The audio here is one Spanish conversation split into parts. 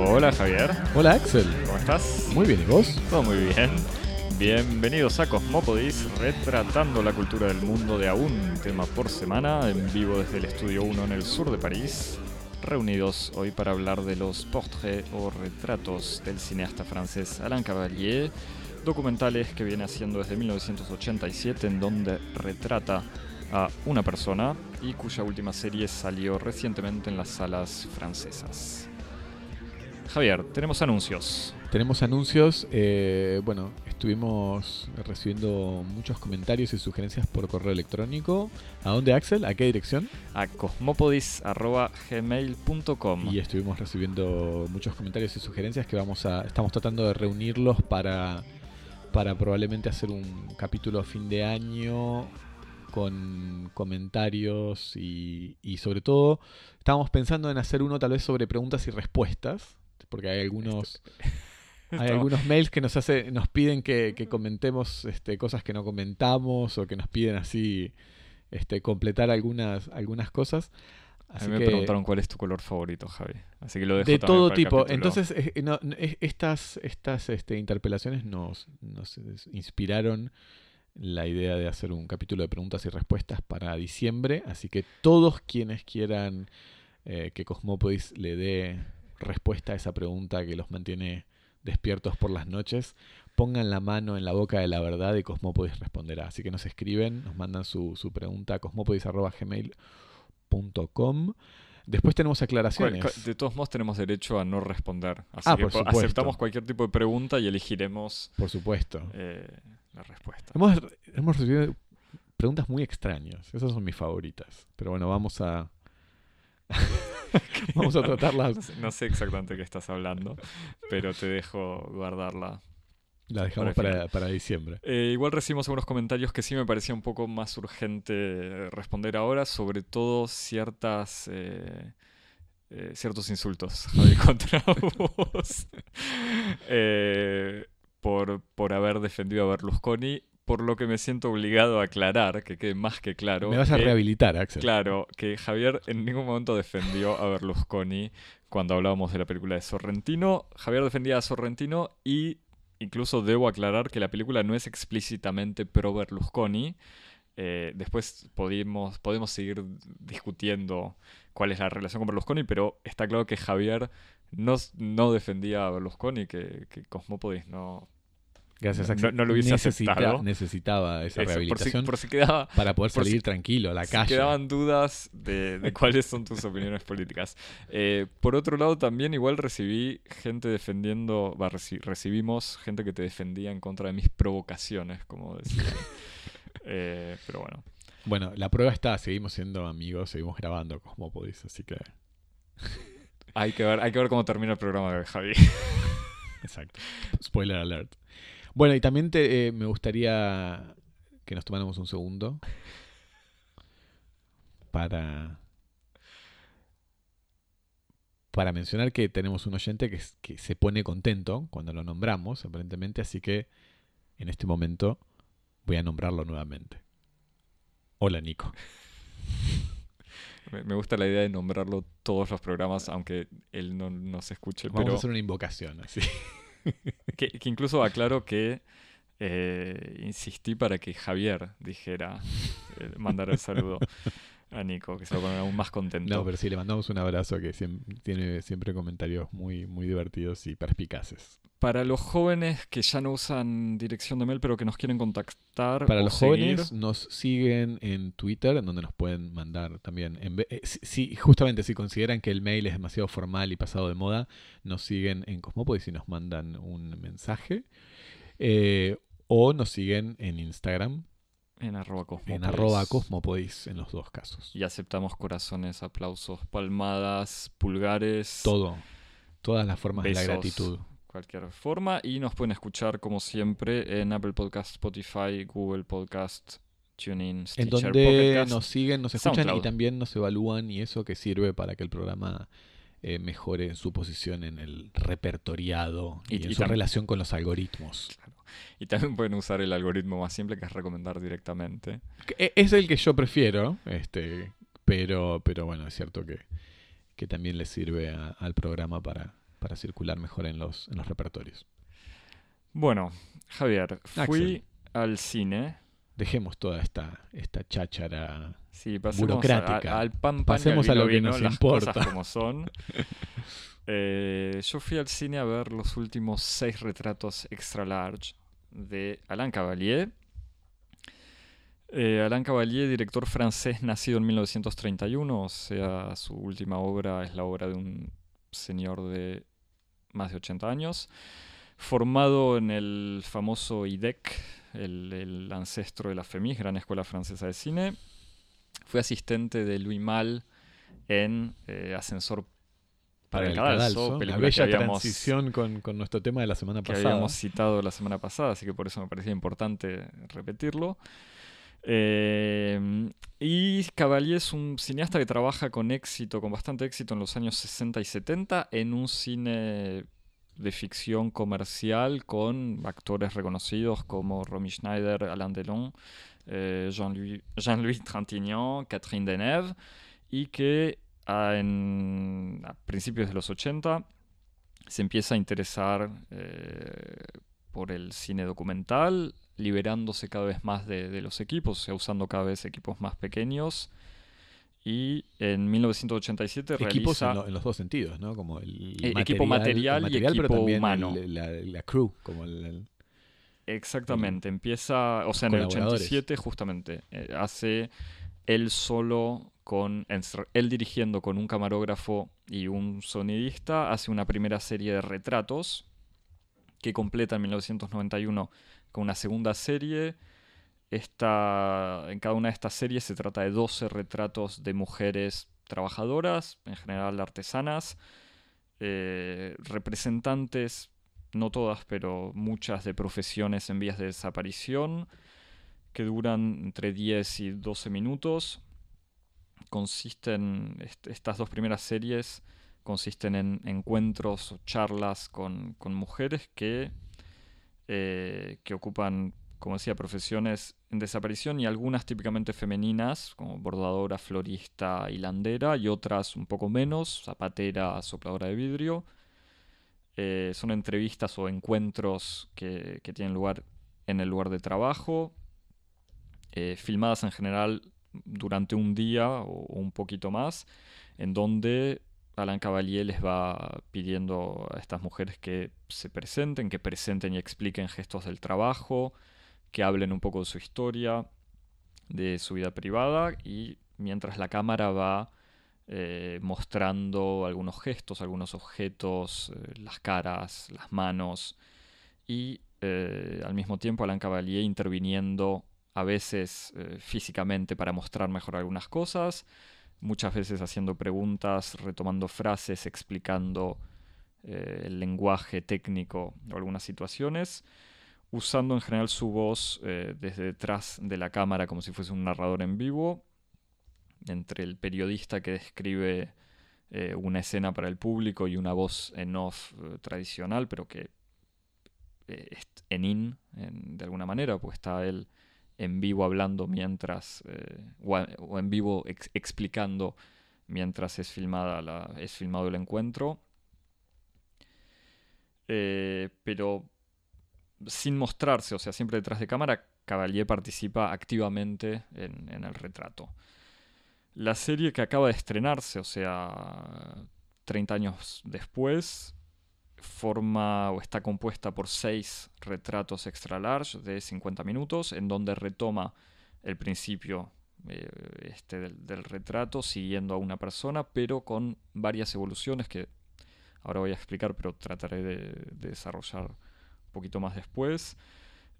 Hola Javier, Hola Axel, ¿cómo estás? muy bien, ¿y vos? Todo muy bien. Bienvenidos a Cosmópodis, retratando la cultura del mundo de a un tema por semana, en vivo desde el Estudio 1 en el sur de París. Reunidos hoy para hablar de los portraits o retratos del cineasta francés Alain Cavalier, documentales que viene haciendo desde 1987 en donde retrata a una persona y cuya última serie salió recientemente en las salas francesas. Javier, tenemos anuncios. Tenemos anuncios, eh, bueno, estuvimos recibiendo muchos comentarios y sugerencias por correo electrónico. ¿A dónde Axel? ¿A qué dirección? a cosmopodis.gmail.com. Y estuvimos recibiendo muchos comentarios y sugerencias que vamos a, estamos tratando de reunirlos para, para probablemente hacer un capítulo a fin de año con comentarios y, y sobre todo estábamos pensando en hacer uno tal vez sobre preguntas y respuestas, porque hay algunos... Hay algunos mails que nos hace, nos piden que, que comentemos este, cosas que no comentamos o que nos piden así este, completar algunas, algunas cosas. A Así mí me que- preguntaron cuál es tu color favorito, Javi. Así que lo dejo de todo tipo. Entonces, eh, no- es- estas, estas este, interpelaciones nos, nos inspiraron la idea de hacer un capítulo de preguntas y respuestas para diciembre. Así que todos quienes quieran eh, que Cosmópodis le dé respuesta a esa pregunta que los mantiene despiertos por las noches, pongan la mano en la boca de la verdad y Cosmópodis responderá. Así que nos escriben, nos mandan su, su pregunta a cosmopodis.gmail.com. Después tenemos aclaraciones. De todos modos tenemos derecho a no responder. Así Ah, que por aceptamos cualquier tipo de pregunta y elegiremos Por supuesto. eh, la respuesta. Hemos, hemos recibido preguntas muy extrañas. Esas son mis favoritas. Pero bueno, vamos a. vamos a tratarlas. No sé, no sé exactamente qué estás hablando, pero te dejo guardarla. La dejamos Para para, para diciembre. Eh, igual recibimos algunos comentarios que sí me parecía un poco más urgente eh, responder ahora, sobre todo ciertas eh, eh, ciertos insultos contra vos por, por haber defendido a Berlusconi, por lo que me siento obligado a aclarar, que quede más que claro. Me vas a que- rehabilitar, Axel. Claro, que Javier en ningún momento defendió a Berlusconi cuando hablábamos de la película de Sorrentino. Javier defendía a Sorrentino y incluso debo aclarar que la película no es explícitamente pro Berlusconi. Eh, después podemos, podemos seguir discutiendo cuál es la relación con Berlusconi, pero está claro que Javier no, no defendía a Berlusconi, que, que Cosmópodis no... Gracias, no- Axel. no lo hubiese Necesita- aceptado. Necesitaba esa eso, por, si, rehabilitación por si quedaba para poder si- salir tranquilo a la si calle. quedaban dudas de, de cuáles son tus opiniones políticas. Eh, por otro lado, también igual recibí gente defendiendo, reci- recibimos gente que te defendía en contra de mis provocaciones, como decían. Eh, pero bueno, Bueno, la prueba está. Seguimos siendo amigos, seguimos grabando Cosmopodis. Así que. hay que ver, hay que ver cómo termina el programa de Javi. Exacto. Spoiler alert. Bueno, y también te, eh, me gustaría que nos tomáramos un segundo para para mencionar que tenemos un oyente que, se pone contento cuando lo nombramos, aparentemente, así que en este momento voy a nombrarlo nuevamente. Hola, Nico. Me, me gusta la idea de nombrarlo todos los programas, aunque él no nos escuche, Vamos pero a hacer una invocación, así. Que, incluso aclaro que eh, insistí para que Javier dijera, eh, mandara el saludo a Nico, que se va a poner aún más contento. No, pero sí, le mandamos un abrazo que tiene siempre comentarios muy, muy divertidos y perspicaces. Para los jóvenes que ya no usan dirección de mail, pero que nos quieren contactar Para o los seguir, jóvenes nos siguen en Twitter, en donde nos pueden mandar también. En eh, si, justamente si consideran que el mail es demasiado formal y pasado de moda, nos siguen en Cosmopodis y nos mandan un mensaje. Eh, o nos siguen en Instagram, en arroba Cosmópolis. en arroba Cosmopodis, en los dos casos. Y aceptamos corazones, aplausos, palmadas, pulgares, Todo, todas las formas de la gratitud. Cualquier forma. Y nos pueden escuchar, como siempre, en Apple Podcast, Spotify, Google Podcast, TuneIn, En Stitcher, donde Pocket Cast. nos siguen, nos escuchan SoundCloud. y también nos evalúan y eso que sirve para que el programa eh, mejore su posición en el repertoriado y, Y- en y su relación con los algoritmos. Y también pueden usar el algoritmo más simple, que es recomendar directamente. Que e- Es el que yo prefiero, este, pero, pero bueno, es cierto que, que también le sirve a- al programa para, para circular mejor en los, en los repertorios. Bueno, Javier, fui al cine. Dejemos toda esta, esta cháchara sí, pasemos burocrática. al pan, pan pasemos a lo que nos las importa. Cosas como son. Eh, yo fui al cine a ver los últimos seis retratos extra large de Alain Cavalier. Eh, Alain Cavalier, director francés nacido en 1931, o sea, su última obra es la obra de un señor de más de 80 años, formado en el famoso IDEC, el, ancestro de la FEMIS, Gran Escuela Francesa de Cine. Fue asistente de Louis Malle en eh, Ascensor para, el cadalso, la bella transición con, nuestro tema de la semana pasada. Que habíamos citado la semana pasada, así que por eso me parecía importante repetirlo. Eh, y Cavalier es un cineasta que trabaja con éxito, con bastante éxito en los años 60 y 70 en un cine de ficción comercial con actores reconocidos como Romy Schneider, Alain Delon, eh, Jean-Louis Jean Trintignant, Catherine Deneuve, y que a, principios de los 80 se empieza a interesar eh, por el cine documental, liberándose cada vez más de, los equipos, o sea, usando cada vez equipos más pequeños. Y en 1987 equipos realiza... en, los dos sentidos, ¿no? Como el, eh, equipo material, y equipo humano. la, crew, como el... Exactamente, empieza, o sea, en el 87 justamente, eh, hace él solo con él dirigiendo con un camarógrafo y un sonidista, hace una primera serie de retratos que completa en 1991 con una segunda serie. Esta, en cada una de estas series se trata de 12 retratos de mujeres trabajadoras, en general artesanas, eh, representantes, no todas, pero muchas de profesiones en vías de desaparición, que duran entre 10 y 12 minutos consisten, estas dos primeras series consisten en encuentros o charlas con, mujeres que, eh, que ocupan, como decía, profesiones en desaparición y algunas típicamente femeninas, como bordadora, florista, hilandera, y otras un poco menos, zapatera, sopladora de vidrio. Eh, son entrevistas o encuentros que, tienen lugar en el lugar de trabajo, eh, filmadas en general durante un día o, un poquito más, en donde Alan Cavalier les va pidiendo a estas mujeres que se presenten, que presenten y expliquen gestos del trabajo, que hablen un poco de su historia, de su vida privada y mientras la cámara va eh, mostrando algunos gestos, algunos objetos, eh, las caras, las manos y eh, al mismo tiempo Alan Cavalier interviniendo a veces físicamente para mostrar mejor algunas cosas, muchas veces haciendo preguntas, retomando frases, explicando eh, el lenguaje técnico o algunas situaciones, usando en general su voz eh, desde detrás de la cámara como si fuese un narrador en vivo, entre el periodista que describe una escena para el público y una voz en off tradicional, pero que en in, de alguna manera, pues está él en vivo hablando mientras, eh, o, en vivo explicando mientras es, filmada es filmado el encuentro. Eh, pero sin mostrarse, o sea, siempre detrás de cámara, Cavalier participa activamente en, en el retrato. La serie que acaba de estrenarse, o sea, 30 años después, forma o está compuesta por seis retratos extra large de 50 minutos, en donde retoma el principio eh, este del, retrato siguiendo a una persona, pero con varias evoluciones que ahora voy a explicar, pero trataré de, desarrollar un poquito más después.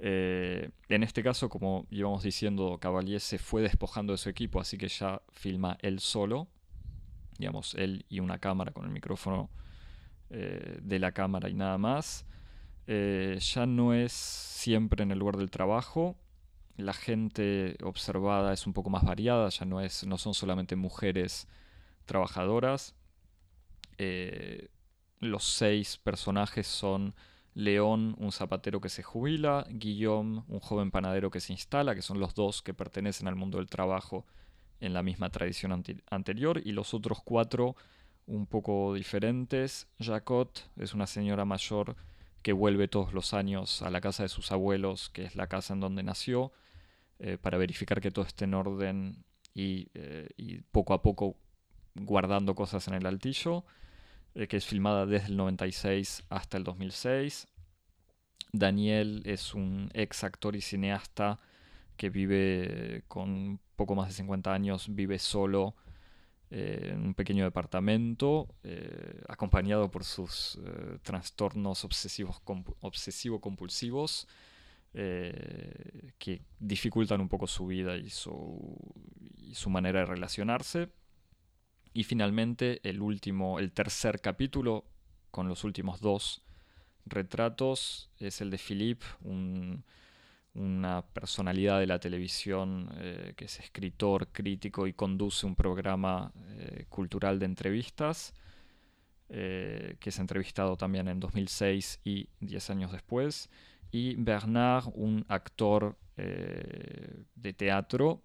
Eh, en este caso, como íbamos diciendo, Cavalier se fue despojando de su equipo, así que ya filma él solo, digamos, él y una cámara con el micrófono eh, de la cámara y nada más. Eh, ya no es siempre en el lugar del trabajo. La gente observada es un poco más variada, ya no, es, no son solamente mujeres trabajadoras. Eh, los seis personajes son León, un zapatero que se jubila, Guillaume, un joven panadero que se instala, que son los dos que pertenecen al mundo del trabajo en la misma tradición anterior, y los otros cuatro un poco diferentes. Jacot es una señora mayor que vuelve todos los años a la casa de sus abuelos, que es la casa en donde nació, eh, para verificar que todo esté en orden y, eh, y, poco a poco guardando cosas en el altillo, eh, que es filmada desde el 96 hasta el 2006. Daniel es un ex actor y cineasta que vive con poco más de 50 años, vive solo eh, en un pequeño departamento, eh, acompañado por sus eh, trastornos obsesivos obsesivo-compulsivos, que dificultan un poco su vida y su, manera de relacionarse. Y finalmente el último, el tercer capítulo, con los últimos dos retratos, es el de Philippe, un una personalidad de la televisión eh, que es escritor, crítico y conduce un programa eh, cultural de entrevistas, eh, que es entrevistado también en 2006 y 10 años después. Y Bernard, un actor de teatro,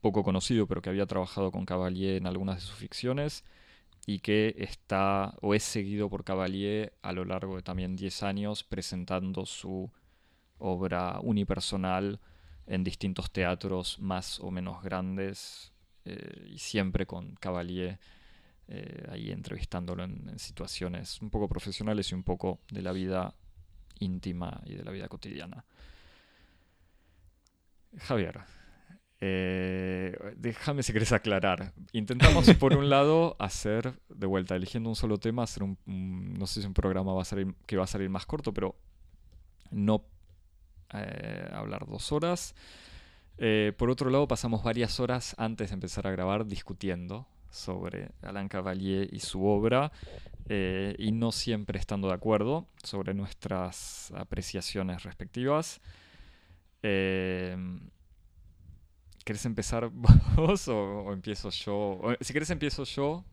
poco conocido, pero que había trabajado con Cavalier en algunas de sus ficciones y que está o es seguido por Cavalier a lo largo de también 10 años presentando su obra unipersonal en distintos teatros más o menos grandes eh, y siempre con Cavalier eh, ahí entrevistándolo en, situaciones un poco profesionales y un poco de la vida íntima y de la vida cotidiana. Javier, eh, déjame si querés aclarar. Intentamos por un lado hacer, de vuelta, eligiendo un solo tema, hacer un, no sé si un programa va a salir, que va a salir más corto, pero no eh, hablar dos horas. Eh, por otro lado, pasamos varias horas antes de empezar a grabar discutiendo sobre Alain Cavalier y su obra eh, y no siempre estando de acuerdo sobre nuestras apreciaciones respectivas. ¿Querés empezar vos o, empiezo yo? si querés empiezo yo.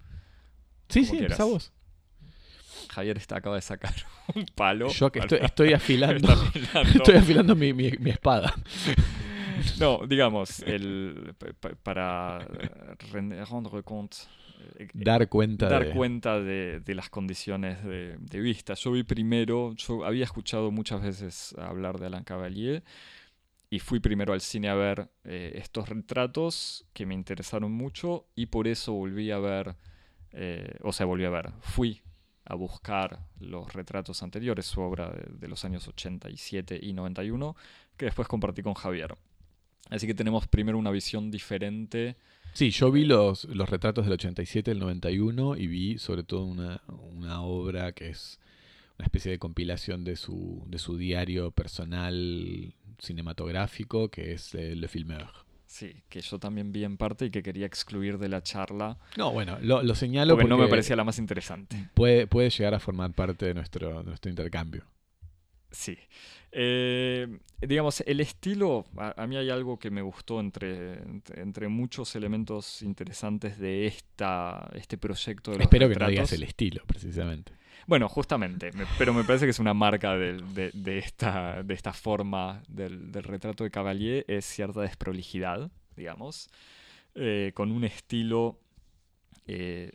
Sí, sí, empieza vos. Javier está, acaba de sacar un palo. Yo que estoy, afilando. estoy afilando mi, espada. No, digamos, el, para rendre compte. Eh, dar cuenta, dar de... cuenta de, las condiciones de, vista. Yo vi primero, yo había escuchado muchas veces hablar de Alain Cavalier y fui primero al cine a ver eh, estos retratos que me interesaron mucho y por eso volví a ver, eh, o sea, volví a ver, fui a buscar los retratos anteriores, su obra de, los años 87 y 91, que después compartí con Javier. Así que tenemos primero una visión diferente. Sí, yo vi los, los retratos del 87 y del 91 y vi sobre todo una, obra que es una especie de compilación de su, de su diario personal cinematográfico, que es eh, Le Filmeur. Sí, que yo también vi en parte y que quería excluir de la charla. No, bueno, lo, señalo porque, no me parecía la más interesante. Puede, puede llegar a formar parte de nuestro, nuestro intercambio. Sí. Eh, digamos, el estilo, a, mí hay algo que me gustó entre, entre, muchos elementos interesantes de esta, este proyecto. De Espero que no digas el estilo, precisamente. Bueno, justamente, pero me parece que es una marca de, esta, de esta forma del, retrato de Cavalier, es cierta desprolijidad, digamos, eh, con un estilo eh,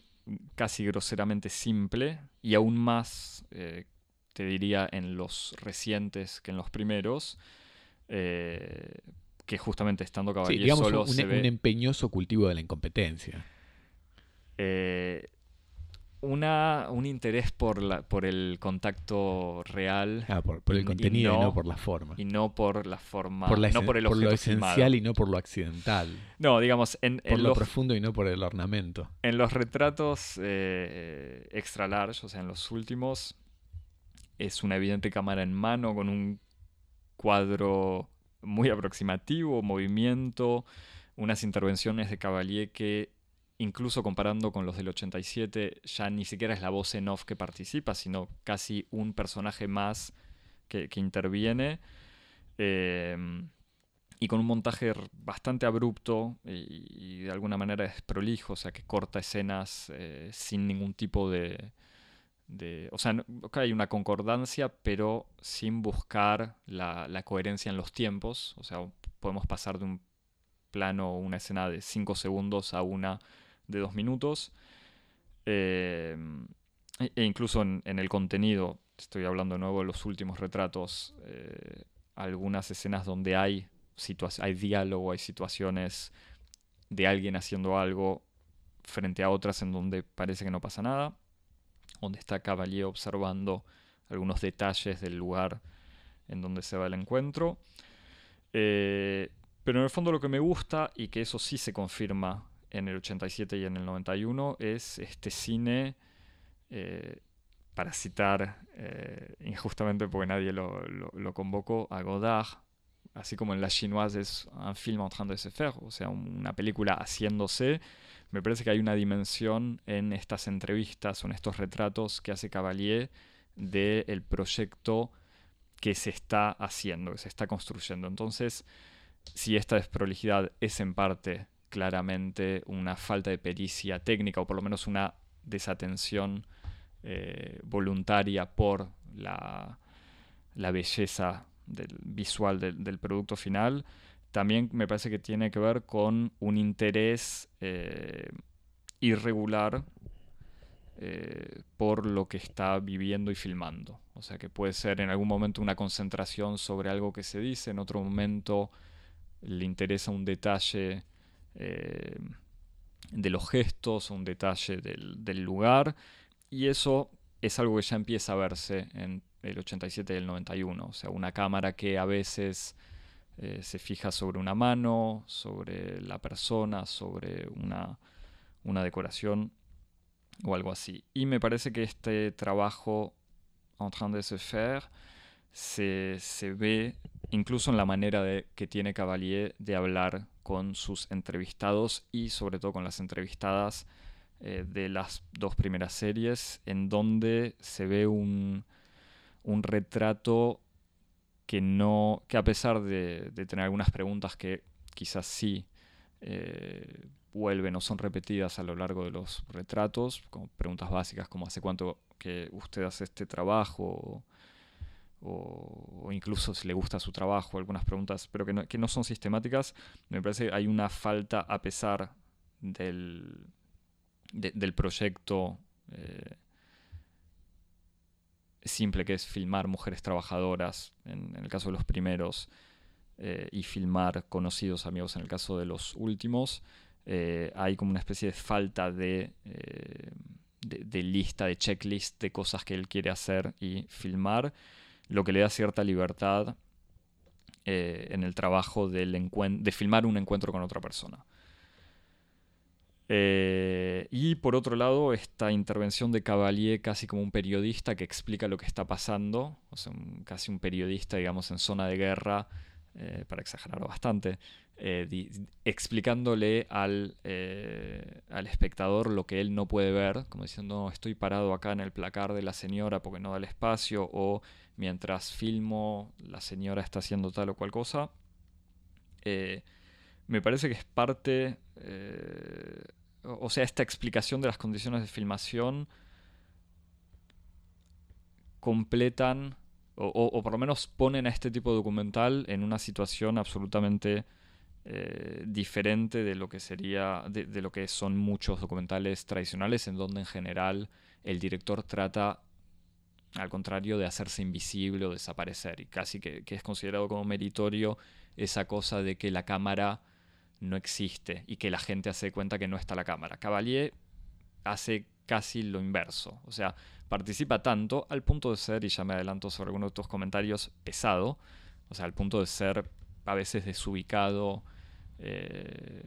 casi groseramente simple y aún más, eh, te diría, en los recientes que en los primeros, que justamente estando Cavalier solo un, se un empeñoso cultivo de la incompetencia. Eh, una, un interés por, la, por el contacto real. Ah, por, el contenido y no, por la forma. Y no por la forma. Por, no por, el lo esencial y no por lo accidental. No, digamos. En, por lo profundo y no por el ornamento. En los retratos eh, extra large, o sea, en los últimos, es una evidente cámara en mano con un cuadro muy aproximativo, movimiento, unas intervenciones de Cavalier que incluso comparando con los del 87, ya ni siquiera es la voz en off que participa, sino casi un personaje más que, interviene. Em, y con un montaje bastante abrupto y, de alguna manera desprolijo, o sea, que corta escenas eh, sin ningún tipo de... o sea, hay una concordancia, pero sin buscar la, la, coherencia en los tiempos. O sea, podemos pasar de un plano una escena de 5 segundos a una de dos minutos. Eh, e, e incluso en, el contenido, estoy hablando de nuevo de los últimos retratos, eh, algunas escenas donde hay, hay diálogo, hay situaciones de alguien haciendo algo frente a otras en donde parece que no pasa nada, donde está Cavalier observando algunos detalles del lugar en donde se va el encuentro. Eh, pero en el fondo lo que me gusta, y que eso sí se confirma en el 87 y en el 91, es este cine, eh, para citar eh, injustamente porque nadie lo, convocó, a Godard, así como en La Chinoise es un film en train de se faire, o sea, una película haciéndose, me parece que hay una dimensión en estas entrevistas o en estos retratos que hace Cavalier del proyecto que se está haciendo, que se está construyendo. Entonces, si esta desprolijidad es en parte claramente una falta de pericia técnica o por lo menos una desatención eh, voluntaria por la, belleza del, visual del, producto final, también me parece que tiene que ver con un interés eh, irregular eh, por lo que está viviendo y filmando. O sea que puede ser en algún momento una concentración sobre algo que se dice, en otro momento le interesa un detalle eh, de los gestos, un detalle del, lugar, y eso es algo que ya empieza a verse en el 87 y el 91, o sea, una cámara que a veces eh, se fija sobre una mano, sobre la persona, sobre una, una decoración o algo así. Y me parece que este trabajo en train de se faire se, se ve incluso en la manera de, que tiene Cavalier de hablar con sus entrevistados y sobre todo con las entrevistadas eh, de las dos primeras series, en donde se ve un, un retrato que no. que a pesar de, tener algunas preguntas que quizás sí eh, vuelven o son repetidas a lo largo de los retratos, como preguntas básicas como hace cuánto que usted hace este trabajo o, incluso si le gusta su trabajo, algunas preguntas, pero que no, son sistemáticas, me parece que hay una falta a pesar del, del proyecto eh, simple que es filmar mujeres trabajadoras, en, el caso de los primeros, eh, y filmar conocidos amigos en el caso de los últimos, eh, hay como una especie de falta de, de, de, lista, de checklist de cosas que él quiere hacer y filmar lo que le da cierta libertad eh, en el trabajo del de filmar un encuentro con otra persona. Eh, y por otro lado, esta intervención de Cavalier casi como un periodista que explica lo que está pasando, o sea, casi un periodista, digamos, en zona de guerra, eh, para exagerarlo bastante, eh, explicándole al, eh, al, espectador lo que él no puede ver, como diciendo, estoy parado acá en el placar de la señora porque no da el espacio, o mientras filmo, la señora está haciendo tal o cual cosa. me parece que es parte, o sea, esta explicación de las condiciones de filmación completan o, por lo menos ponen a este tipo de documental en una situación absolutamente eh, diferente de lo que sería, de, lo que son muchos documentales tradicionales, en donde en general el director trata, al contrario, de hacerse invisible o desaparecer, y casi que, es considerado como meritorio esa cosa de que la cámara no existe y que la gente hace cuenta que no está la cámara. Cavalier hace casi lo inverso. O sea, participa tanto al punto de ser, y ya me adelanto sobre algunos de tus comentarios, pesado. O sea, al punto de ser a veces desubicado eh,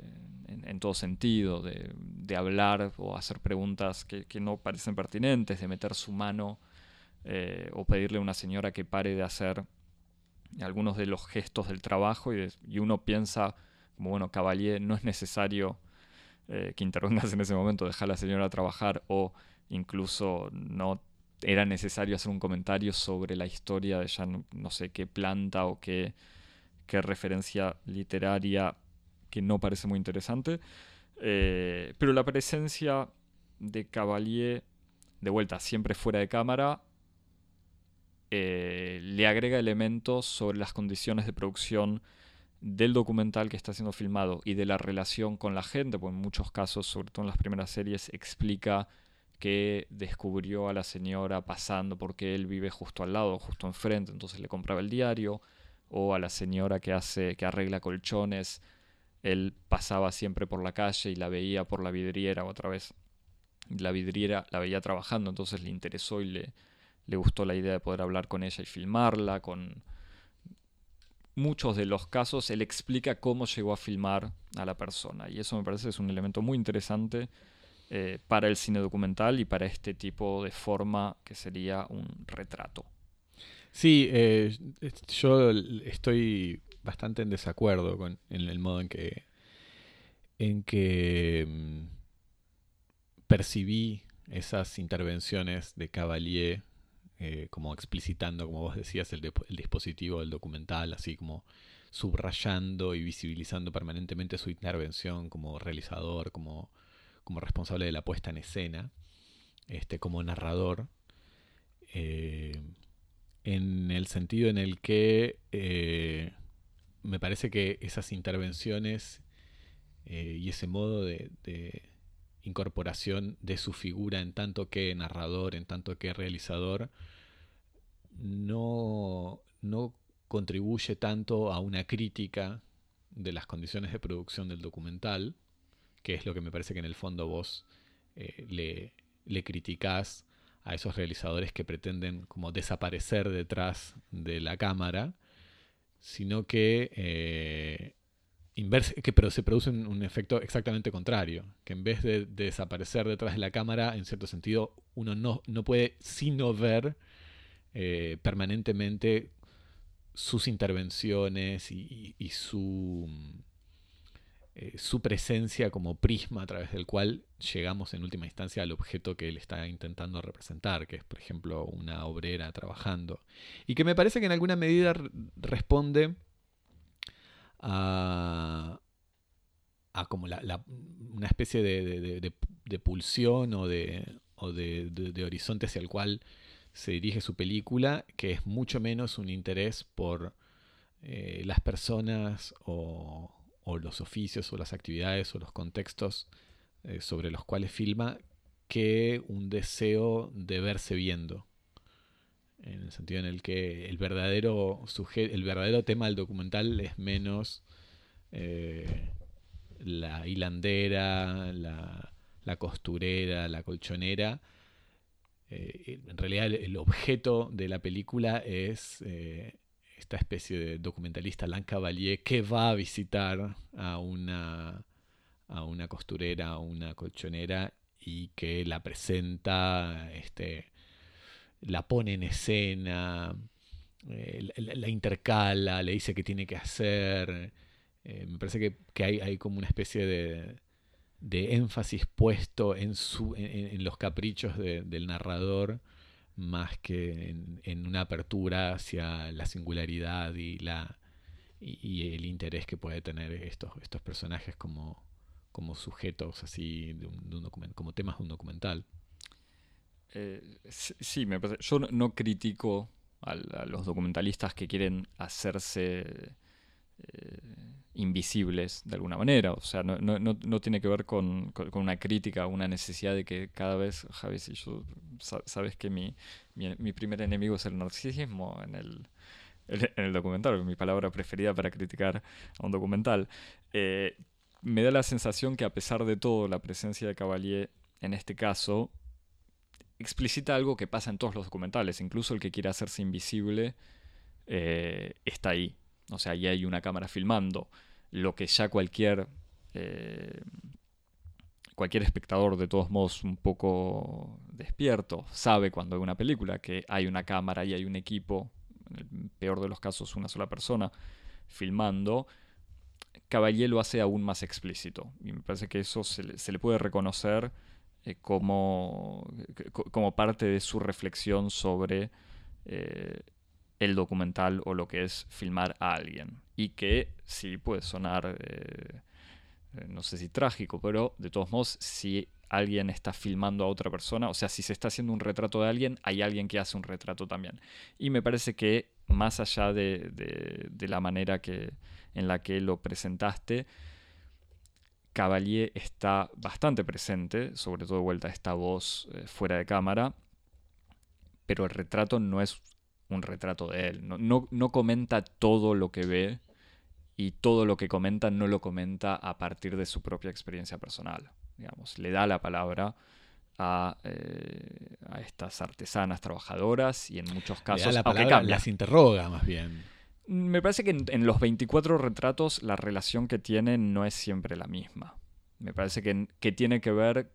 en, todo sentido, de, hablar o hacer preguntas que, no parecen pertinentes, de meter su mano eh, o pedirle a una señora que pare de hacer algunos de los gestos del trabajo y, uno piensa, como bueno, Cavalier, no es necesario eh, que intervengas en ese momento, dejar a la señora trabajar o incluso no era necesario hacer un comentario sobre la historia de ya no, sé qué planta o qué, qué, referencia literaria que no parece muy interesante. Eh, pero la presencia de Cavalier, de vuelta, siempre fuera de cámara, eh, le agrega elementos sobre las condiciones de producción del documental que está siendo filmado y de la relación con la gente, porque en muchos casos, sobre todo en las primeras series, explica que descubrió a la señora pasando porque él vive justo al lado, justo enfrente, entonces le compraba el diario, o a la señora que hace que arregla colchones, él pasaba siempre por la calle y la veía por la vidriera otra vez. La vidriera la veía trabajando, entonces le interesó y le, le gustó la idea de poder hablar con ella y filmarla, con muchos de los casos él explica cómo llegó a filmar a la persona y eso me parece es un elemento muy interesante eh, para el cine documental y para este tipo de forma que sería un retrato. Sí, eh, yo estoy bastante en desacuerdo con el modo en que en que mm, percibí esas intervenciones de Cavalier eh, como explicitando, como vos decías, el, dispositivo del documental, así como subrayando y visibilizando permanentemente su intervención como realizador, como como responsable de la puesta en escena, este, como narrador, eh, en el sentido en el que eh, me parece que esas intervenciones eh, y ese modo de, incorporación de su figura en tanto que narrador, en tanto que realizador, no, no contribuye tanto a una crítica de las condiciones de producción del documental, que es lo que me parece que en el fondo vos eh, le, le criticás a esos realizadores que pretenden como desaparecer detrás de la cámara, sino que, eh, que pero se produce un, efecto exactamente contrario, que en vez de, desaparecer detrás de la cámara, en cierto sentido, uno no, no puede sino ver eh, permanentemente sus intervenciones y su eh, su presencia como prisma a través del cual llegamos en última instancia al objeto que él está intentando representar, que es por ejemplo una obrera trabajando. Y que me parece que en alguna medida responde a, como una especie de, pulsión o, de, o de horizonte hacia el cual se dirige su película, que es mucho menos un interés por eh, las personas o, o los oficios o las actividades o los contextos eh, sobre los cuales filma que un deseo de verse viendo. En el sentido en el que el verdadero, el verdadero tema del documental es menos eh, la hilandera, la, costurera, la colchonera. Eh, en realidad el, objeto de la película es esta especie de documentalista Alain Cavalier que va a visitar a una, a una costurera, a una colchonera y que la presenta, este, la pone en escena, eh, la, intercala, le dice qué tiene que hacer. Eh, me parece que, hay, hay, como una especie de, de énfasis puesto en, su, en, los caprichos del narrador más que en, una apertura hacia la singularidad y la y, el interés que puede tener estos, estos personajes como, como sujetos así de un, como temas de un documental. Eh, sí, me yo no, critico a, los documentalistas que quieren hacerse eh, invisibles de alguna manera. O sea, no, no, no tiene que ver con, con, una crítica, una necesidad de que cada vez, Javi, si yo, sabes que mi, mi, primer enemigo es el narcisismo en el, en el documental, mi palabra preferida para criticar a un documental. Eh, me da la sensación que a pesar de todo, la presencia de Cavalier en este caso explicita algo que pasa en todos los documentales, incluso el que quiere hacerse invisible eh, está ahí. O sea, ahí hay una cámara filmando. Lo que ya cualquier. Eh, cualquier espectador, de todos modos, un poco despierto, sabe cuando hay una película que hay una cámara y hay un equipo, en el peor de los casos, una sola persona, filmando. Caballé lo hace aún más explícito. Y me parece que eso se le, puede reconocer eh, como, como parte de su reflexión sobre eh, el documental o lo que es filmar a alguien. Y que sí puede sonar, eh, eh, no sé si trágico, pero de todos modos, si alguien está filmando a otra persona, o sea, si se está haciendo un retrato de alguien, hay alguien que hace un retrato también. Y me parece que más allá de, de, la manera que, en la que lo presentaste, Cavalier está bastante presente, sobre todo de vuelta a esta voz eh, fuera de cámara, pero el retrato no es un retrato de él, no, no, comenta todo lo que ve y todo lo que comenta no lo comenta a partir de su propia experiencia personal, digamos, le da la palabra a, eh, estas artesanas trabajadoras y en muchos casos la palabra, las interroga más bien. Me parece que en, los 24 retratos la relación que tienen no es siempre la misma. Me parece que, que tiene que ver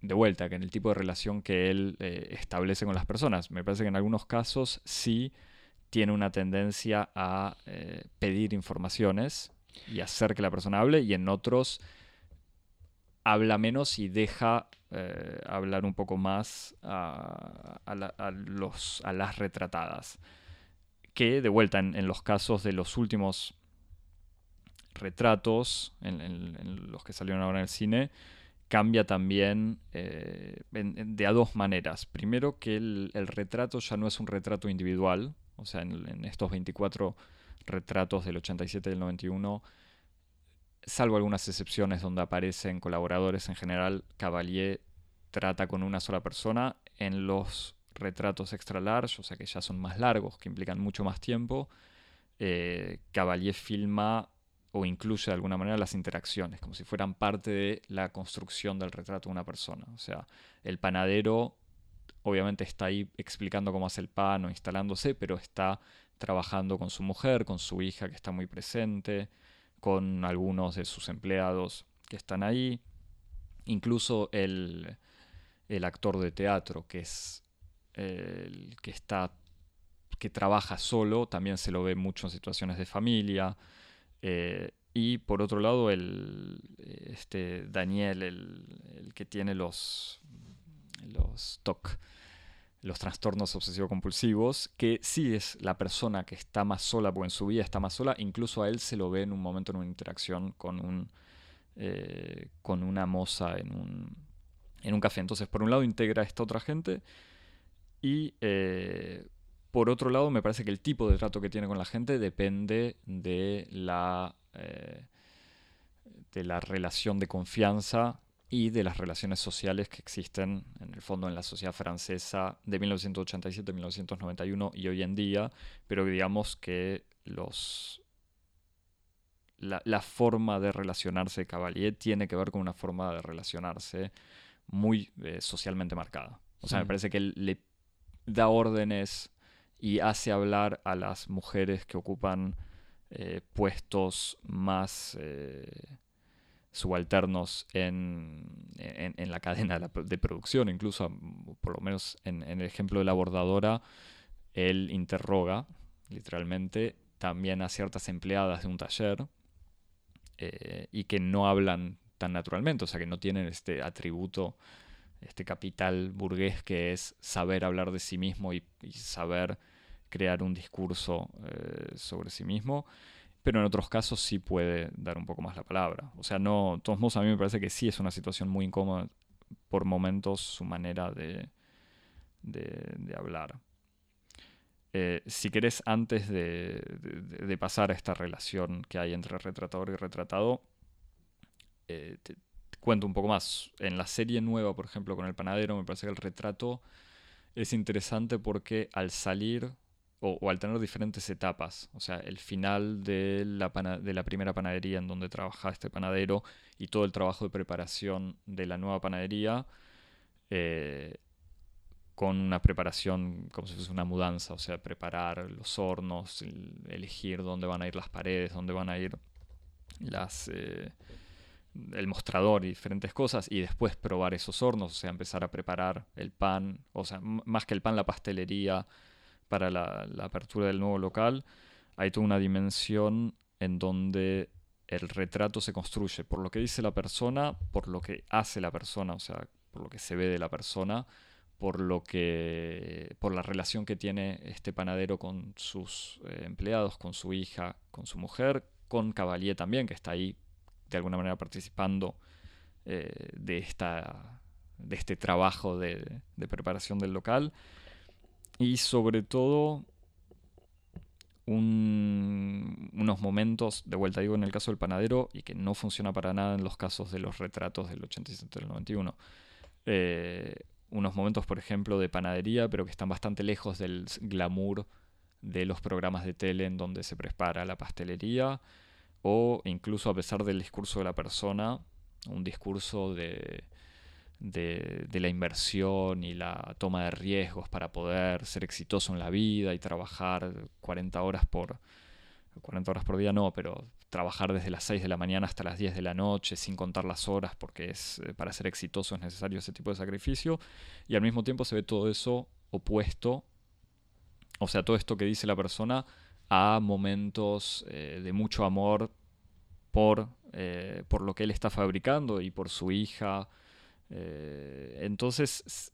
de vuelta, que en el tipo de relación que él eh, establece con las personas. Me parece que en algunos casos sí tiene una tendencia a eh, pedir informaciones y hacer que la persona hable, y en otros habla menos y deja eh, hablar un poco más a, los, a las retratadas. Que de vuelta, en, los casos de los últimos retratos, en los que salieron ahora en el cine, cambia también eh, de a dos maneras. Primero que el, retrato ya no es un retrato individual, o sea, en, estos 24 retratos del 87 y del 91, salvo algunas excepciones donde aparecen colaboradores en general, Cavalier trata con una sola persona. En los retratos extra large, o sea que ya son más largos, que implican mucho más tiempo, eh, Cavalier filma o incluye de alguna manera las interacciones, como si fueran parte de la construcción del retrato de una persona. O sea, el panadero obviamente está ahí explicando cómo hace el pan o instalándose, pero está trabajando con su mujer, con su hija que está muy presente, con algunos de sus empleados que están ahí, incluso el, actor de teatro que es el que está que trabaja solo, también se lo ve mucho en situaciones de familia, eh, y por otro lado, el, este Daniel, el, que tiene los, los TOC, los trastornos obsesivo-compulsivos, que sí es la persona que está más sola, porque en su vida está más sola, incluso a él se lo ve en un momento en una interacción con, un, eh, con una moza en un, en un café. Entonces, por un lado, integra a esta otra gente y eh, por otro lado, me parece que el tipo de trato que tiene con la gente depende de la, eh, de la relación de confianza y de las relaciones sociales que existen en el fondo en la sociedad francesa de 1987, 1991 y hoy en día, pero digamos que los la, forma de relacionarse de Cavalier tiene que ver con una forma de relacionarse muy eh, socialmente marcada. O sea, me parece que él le da órdenes y hace hablar a las mujeres que ocupan eh, puestos más eh, subalternos en, la cadena de, producción, incluso por lo menos en, el ejemplo de la bordadora, él interroga literalmente también a ciertas empleadas de un taller eh, y que no hablan tan naturalmente, o sea que no tienen este atributo este capital burgués que es saber hablar de sí mismo y, saber crear un discurso eh, sobre sí mismo, pero en otros casos sí puede dar un poco más la palabra. O sea, no, de todos modos a mí me parece que sí es una situación muy incómoda por momentos su manera de, de, hablar. Eh, si querés, antes de, de, pasar a esta relación que hay entre retratador y retratado, eh, cuento un poco más. En la serie nueva, por ejemplo, con el panadero, me parece que el retrato es interesante porque al salir o, al tener diferentes etapas, o sea, el final de la, de la primera panadería en donde trabaja este panadero y todo el trabajo de preparación de la nueva panadería, eh, con una preparación como si fuese una mudanza, o sea, preparar los hornos, elegir dónde van a ir las paredes, dónde van a ir las... Eh, el mostrador y diferentes cosas y después probar esos hornos, o sea, empezar a preparar el pan, o sea, más que el pan, la pastelería para la, apertura del nuevo local, hay toda una dimensión en donde el retrato se construye por lo que dice la persona, por lo que hace la persona, o sea, por lo que se ve de la persona, por lo que por la relación que tiene este panadero con sus eh, empleados, con su hija, con su mujer, con Cavalier también, que está ahí de alguna manera participando eh, de, esta, de este trabajo de, preparación del local. Y sobre todo unos momentos, de vuelta digo en el caso del panadero, y que no funciona para nada en los casos de los retratos del 87 y del 91. Eh, unos momentos, por ejemplo, de panadería, pero que están bastante lejos del glamour de los programas de tele en donde se prepara la pastelería, o incluso a pesar del discurso de la persona, un discurso de, de, la inversión y la toma de riesgos para poder ser exitoso en la vida y trabajar 40 horas por 40 horas por día no, pero trabajar desde las 6 de la mañana hasta las 10 de la noche sin contar las horas porque es eh, para ser exitoso es necesario ese tipo de sacrificio. Y al mismo tiempo se ve todo eso opuesto, o sea, todo esto que dice la persona a momentos eh, de mucho amor por, eh, por lo que él está fabricando y por su hija eh, entonces,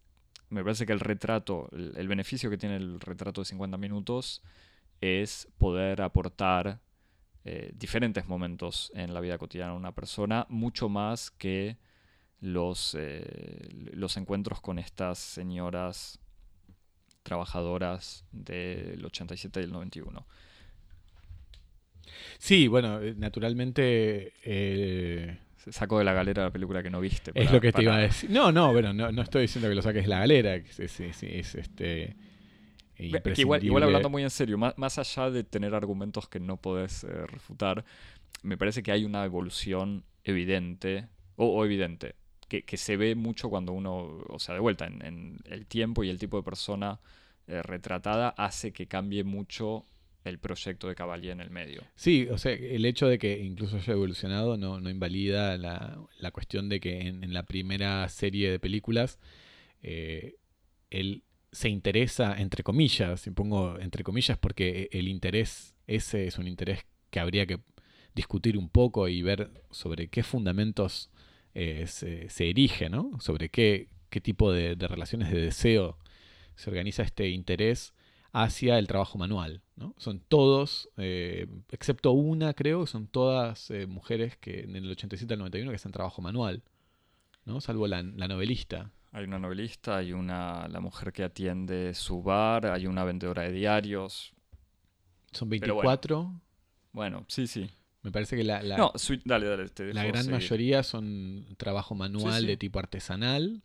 me parece que el retrato, el, beneficio que tiene el retrato de 50 minutos es poder aportar eh, diferentes momentos en la vida cotidiana de una persona, mucho más que los, eh, los encuentros con estas señoras trabajadoras del 87 y el 91. Sí, bueno, naturalmente sacó de la galera la película que no viste. es lo que te iba a decir. No, no, bueno, no, estoy diciendo que lo saques de la galera. Es, es, este. igual, hablando muy en serio, más, allá de tener argumentos que no podés eh, refutar, me parece que hay una evolución evidente, o, evidente, que, se ve mucho cuando uno, o sea, de vuelta, en, el tiempo y el tipo de persona eh, retratada hace que cambie mucho el proyecto de Cavalier en el medio. Sí, o sea, el hecho de que incluso haya evolucionado no, invalida la, la, cuestión de que en, la primera serie de películas eh, él se interesa, entre comillas, entre comillas porque el interés ese es un interés que habría que discutir un poco y ver sobre qué fundamentos eh, se, se, erige, ¿no? Sobre qué, qué tipo de, de relaciones de deseo se organiza este interés hacia el trabajo manual. ¿No? Son todos, eh, excepto una creo, son todas eh, mujeres que en el 87 al 91 que hacen trabajo manual, ¿no? salvo la, novelista. Hay una novelista, hay una la mujer que atiende su bar, hay una vendedora de diarios. Son 24. Bueno. sí, sí. Me parece que la, la, dale, dale, la gran mayoría son trabajo manual de tipo artesanal.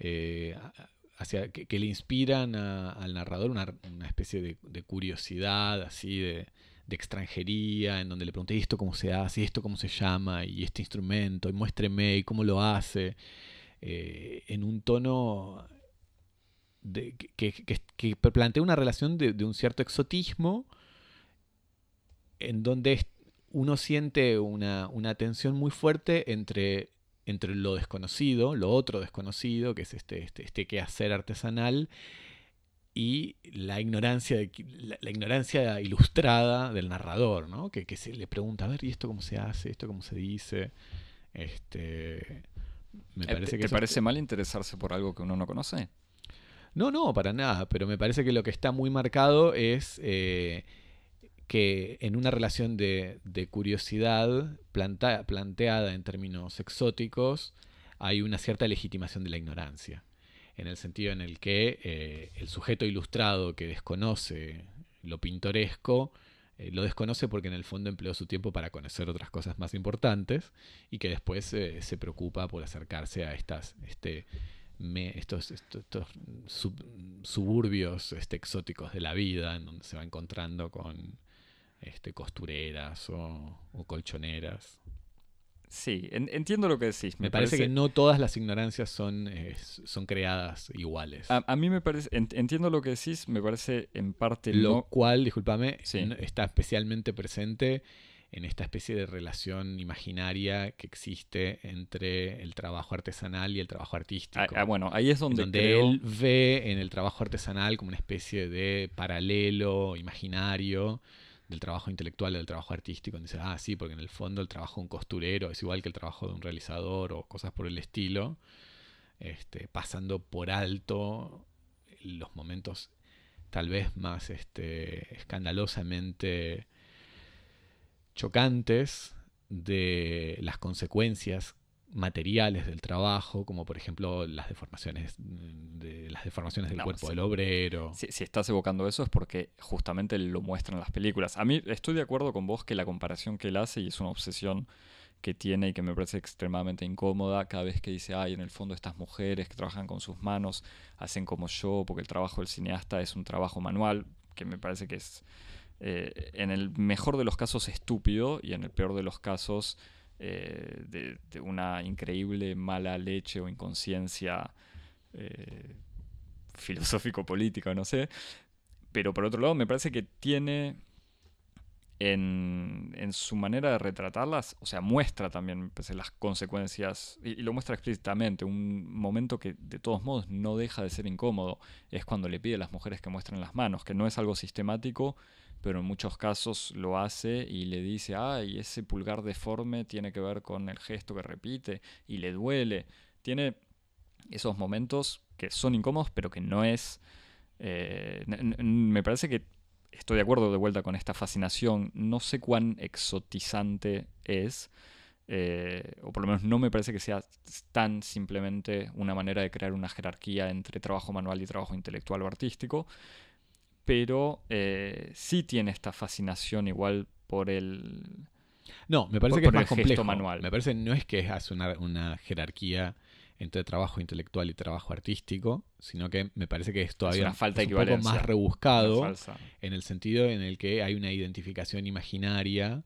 Eh, que, le inspiran al narrador una, especie de, curiosidad, así de, extranjería, en donde le pregunté esto cómo se hace, esto cómo se llama, y este instrumento, y muéstreme, y cómo lo hace, eh, en un tono que, plantea una relación de, un cierto exotismo, en donde uno siente una, una tensión muy fuerte entre entre lo desconocido, lo otro desconocido, que es este, este, este quehacer artesanal, y la ignorancia, la, ignorancia ilustrada del narrador, ¿no? Que, se le pregunta, a ver, ¿y esto cómo se hace? ¿Esto cómo se dice? Este, me eh, parece ¿Te, que ¿te parece mal interesarse por algo que uno no conoce? No, no, para nada, pero me parece que lo que está muy marcado es eh, que en una relación de, curiosidad planteada en términos exóticos hay una cierta legitimación de la ignorancia, en el sentido en el que eh, el sujeto ilustrado que desconoce lo pintoresco, eh, lo desconoce porque en el fondo empleó su tiempo para conocer otras cosas más importantes y que después eh, se preocupa por acercarse a estas, este, estos, estos, suburbios este, exóticos de la vida, en donde se va encontrando con este, costureras o, colchoneras. Sí, entiendo lo que decís. Me, parece, que no todas las ignorancias son, son creadas iguales. A, mí me parece, entiendo lo que decís, me parece en parte lo cual, discúlpame, está especialmente presente en esta especie de relación imaginaria que existe entre el trabajo artesanal y el trabajo artístico. Ah, ah, bueno, ahí es donde, él ve en el trabajo artesanal como una especie de paralelo imaginario del trabajo intelectual, del trabajo artístico, dice, ah, sí, porque en el fondo el trabajo de un costurero es igual que el trabajo de un realizador o cosas por el estilo, este, pasando por alto los momentos tal vez más este, escandalosamente chocantes de las consecuencias materiales del trabajo, como por ejemplo las deformaciones, de, las deformaciones del cuerpo del obrero. Si, si, estás evocando eso es porque justamente lo muestran las películas. A mí estoy de acuerdo con vos que la comparación que él hace, y es una obsesión que tiene y que me parece extremadamente incómoda cada vez que dice, ay, en el fondo estas mujeres que trabajan con sus manos hacen como yo, porque el trabajo del cineasta es un trabajo manual, que me parece que es eh, en el mejor de los casos estúpido y en el peor de los casos eh, de, una increíble mala leche o inconsciencia eh, filosófico-política, no sé. Pero por otro lado, me parece que tiene en, su manera de retratarlas, o sea, muestra también las consecuencias, y, lo muestra explícitamente, un momento que de todos modos no deja de ser incómodo, es cuando le pide a las mujeres que muestren las manos, que no es algo sistemático, pero en muchos casos lo hace y le dice, ay, ese pulgar deforme tiene que ver con el gesto que repite y le duele. Tiene esos momentos que son incómodos, pero que no es... Eh, me parece que estoy de acuerdo de vuelta con esta fascinación. No sé cuán exotizante es, eh, o por lo menos no me parece que sea tan simplemente una manera de crear una jerarquía entre trabajo manual y trabajo intelectual o artístico, pero eh, sí tiene esta fascinación igual por el... No, me parece que es más complejo. Manual. Me parece no es que hace una, una jerarquía entre trabajo intelectual y trabajo artístico, sino que me parece que es todavía una falta un poco más rebuscado en el sentido en el que hay una identificación imaginaria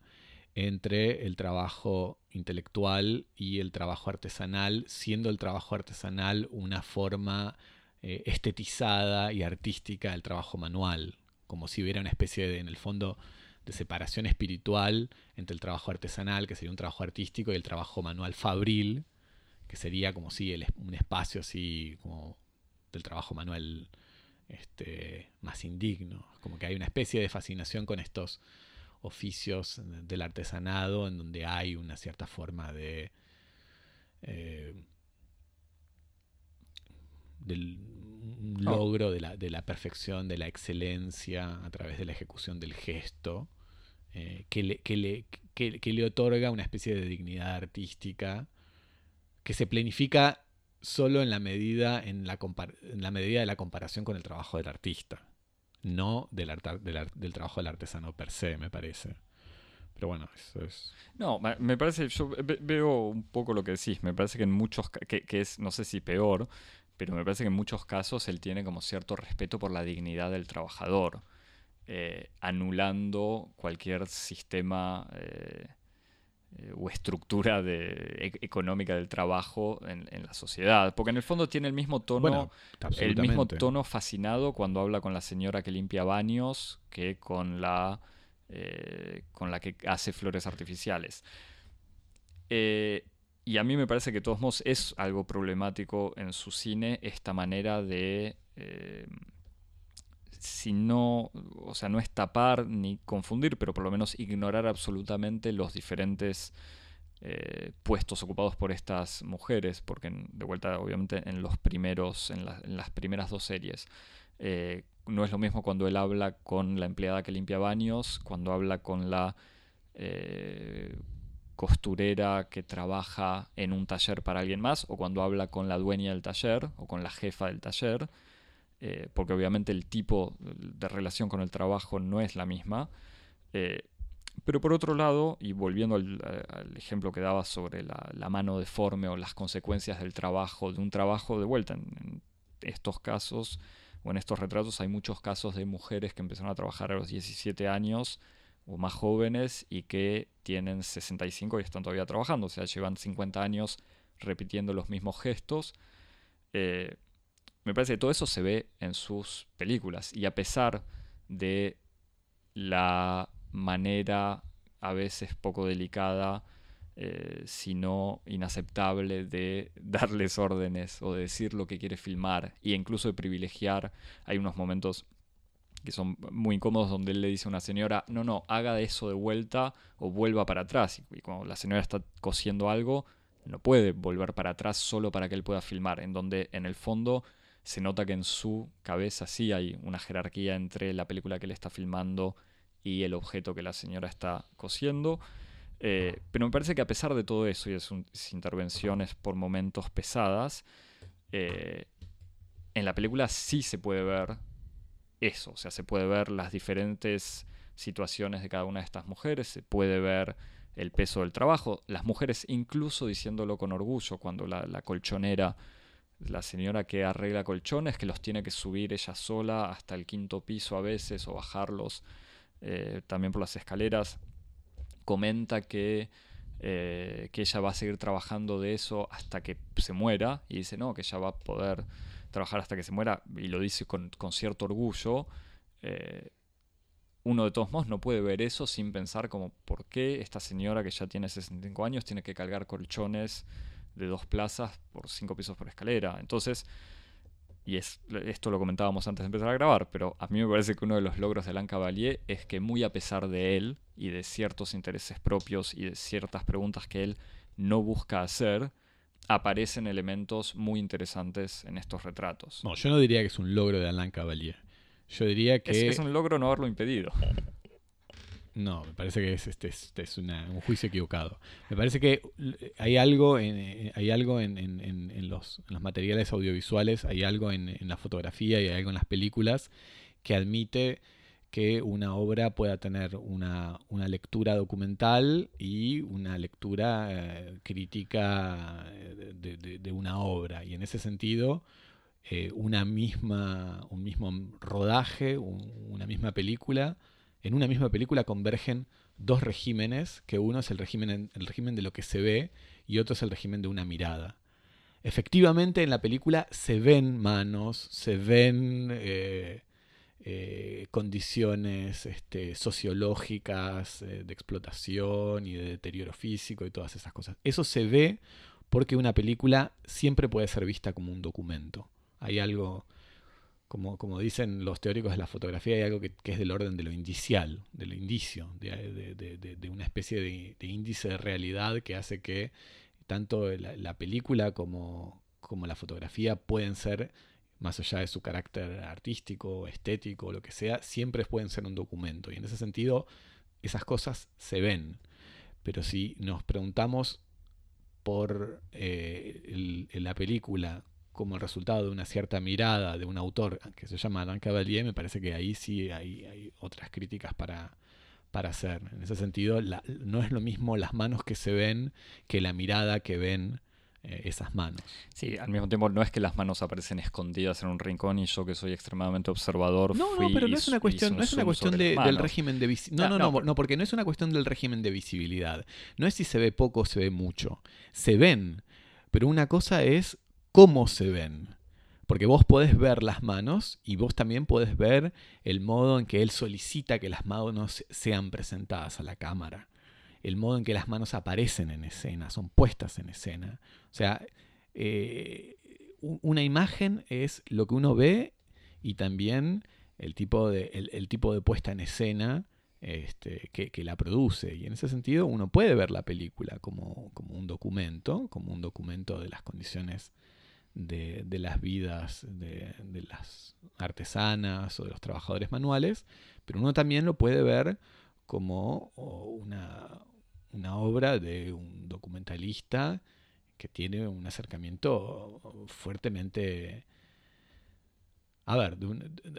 entre el trabajo intelectual y el trabajo artesanal, siendo el trabajo artesanal una forma eh, estetizada y artística del trabajo manual, como si hubiera una especie de, en el fondo, de separación espiritual entre el trabajo artesanal, que sería un trabajo artístico, y el trabajo manual fabril, que sería como si un espacio así como del trabajo manual este, más indigno. Como que hay una especie de fascinación con estos oficios del artesanado en donde hay una cierta forma de... Eh, del logro de la, de la, perfección, de la excelencia a través de la ejecución del gesto, eh, que, le, que, le, que, le, otorga una especie de dignidad artística que se planifica solo en la medida, en la, en la medida de la comparación con el trabajo del artista, no del, del, trabajo del artesano per se, me parece. Pero bueno, eso es. No, me parece, yo veo un poco lo que decís, me parece que en muchos, que, que, es, no sé si peor, pero me parece que en muchos casos él tiene como cierto respeto por la dignidad del trabajador, eh, anulando cualquier sistema eh, eh, o estructura de, e, económica del trabajo en, la sociedad. Porque en el fondo tiene el mismo tono, el mismo tono fascinado cuando habla con la señora que limpia baños que con la, eh, con la que hace flores artificiales. Eh, y a mí me parece que todos modos es algo problemático en su cine esta manera de si no, o sea, no es tapar ni confundir, pero por lo menos ignorar absolutamente los diferentes eh, puestos ocupados por estas mujeres, porque de vuelta, obviamente, en los primeros, en, las primeras dos series, eh, no es lo mismo cuando él habla con la empleada que limpia baños, cuando habla con la eh, costurera que trabaja en un taller para alguien más, o cuando habla con la dueña del taller o con la jefa del taller. Eh, porque obviamente el tipo de relación con el trabajo no es la misma. Eh, pero por otro lado, y volviendo al, ejemplo que daba sobre la, mano deforme o las consecuencias del trabajo, de un trabajo de vuelta, en, estos casos o en estos retratos hay muchos casos de mujeres que empezaron a trabajar a los 17 años o más jóvenes y que tienen 65 y están todavía trabajando, o sea, llevan 50 años repitiendo los mismos gestos. Eh, me parece que todo eso se ve en sus películas. Y a pesar de la manera a veces poco delicada, eh, sino inaceptable de darles órdenes o de decir lo que quiere filmar e incluso de privilegiar. Hay unos momentos que son muy incómodos donde él le dice a una señora, no, no, haga eso de vuelta o vuelva para atrás. Y cuando la señora está cosiendo algo, no puede volver para atrás solo para que él pueda filmar, en donde en el fondo se nota que en su cabeza sí hay una jerarquía entre la película que él está filmando y el objeto que la señora está cosiendo. Eh, pero me parece que a pesar de todo eso y de sus intervenciones por momentos pesadas, eh, en la película sí se puede ver eso, o sea, se puede ver las diferentes situaciones de cada una de estas mujeres, se puede ver el peso del trabajo, las mujeres incluso diciéndolo con orgullo cuando la, colchonera, la señora que arregla colchones, que los tiene que subir ella sola hasta el quinto piso a veces o bajarlos eh, también por las escaleras, comenta que, eh, que ella va a seguir trabajando de eso hasta que se muera y dice no, que ella va a poder trabajar hasta que se muera y lo dice con, cierto orgullo. Eh, uno de todos modos no puede ver eso sin pensar como por qué esta señora que ya tiene 65 años tiene que cargar colchones de dos plazas por cinco pisos por escalera. Entonces, y es, esto lo comentábamos antes de empezar a grabar, pero a mí me parece que uno de los logros de Alain Cavalier es que muy a pesar de él y de ciertos intereses propios y de ciertas preguntas que él no busca hacer, aparecen elementos muy interesantes en estos retratos. No, yo no diría que es un logro de Alain Cavalier. Yo diría que... Es, un logro no haberlo impedido. No, me parece que es, este, este es un juicio equivocado. Me parece que hay algo en, eh, hay algo en, los, materiales audiovisuales, hay algo en, la fotografía y hay algo en las películas que admite que una obra pueda tener una, lectura documental y una lectura eh, crítica eh, de, una obra. Y en ese sentido, eh, una misma, un mismo rodaje, una misma película, en una misma película convergen dos regímenes, que uno es el régimen, el régimen de lo que se ve y otro es el régimen de una mirada. Efectivamente en la película se ven manos, se ven eh, condiciones este, sociológicas de explotación y de deterioro físico y todas esas cosas. Eso se ve porque una película siempre puede ser vista como un documento. Hay algo, como, como dicen los teóricos de la fotografía, hay algo que, es del orden de lo indicial, de lo indicio, de, una especie de, índice de realidad que hace que tanto la, película como, como, la fotografía pueden ser, más allá de su carácter artístico, estético, lo que sea, siempre pueden ser un documento. Y en ese sentido, esas cosas se ven. Pero si nos preguntamos por eh, la película como el resultado de una cierta mirada de un autor que se llama Alain Cavalier, me parece que ahí sí hay, otras críticas para, para hacer. En ese sentido, no es lo mismo las manos que se ven que la mirada que ven esas manos. Sí, al mismo tiempo no es que las manos aparecen escondidas en un rincón y yo que soy extremadamente observador. No, no, pero no es una cuestión, no es una cuestión del régimen de visibilidad. No, no, no, no, porque no es una cuestión del régimen de visibilidad. No es si se ve poco o se ve mucho. Se ven. Pero una cosa es cómo se ven. Porque vos podés ver las manos y vos también podés ver el modo en que él solicita que las manos sean presentadas a la cámara. El modo en que las manos aparecen en escena, son puestas en escena. O sea, eh, una imagen es lo que uno ve y también el tipo de, el, tipo de puesta en escena este, que, la produce. Y en ese sentido uno puede ver la película como, como un documento, como un documento de las condiciones de, las vidas de, las artesanas o de los trabajadores manuales, pero uno también lo puede ver como una, obra de un documentalista que tiene un acercamiento fuertemente... A ver,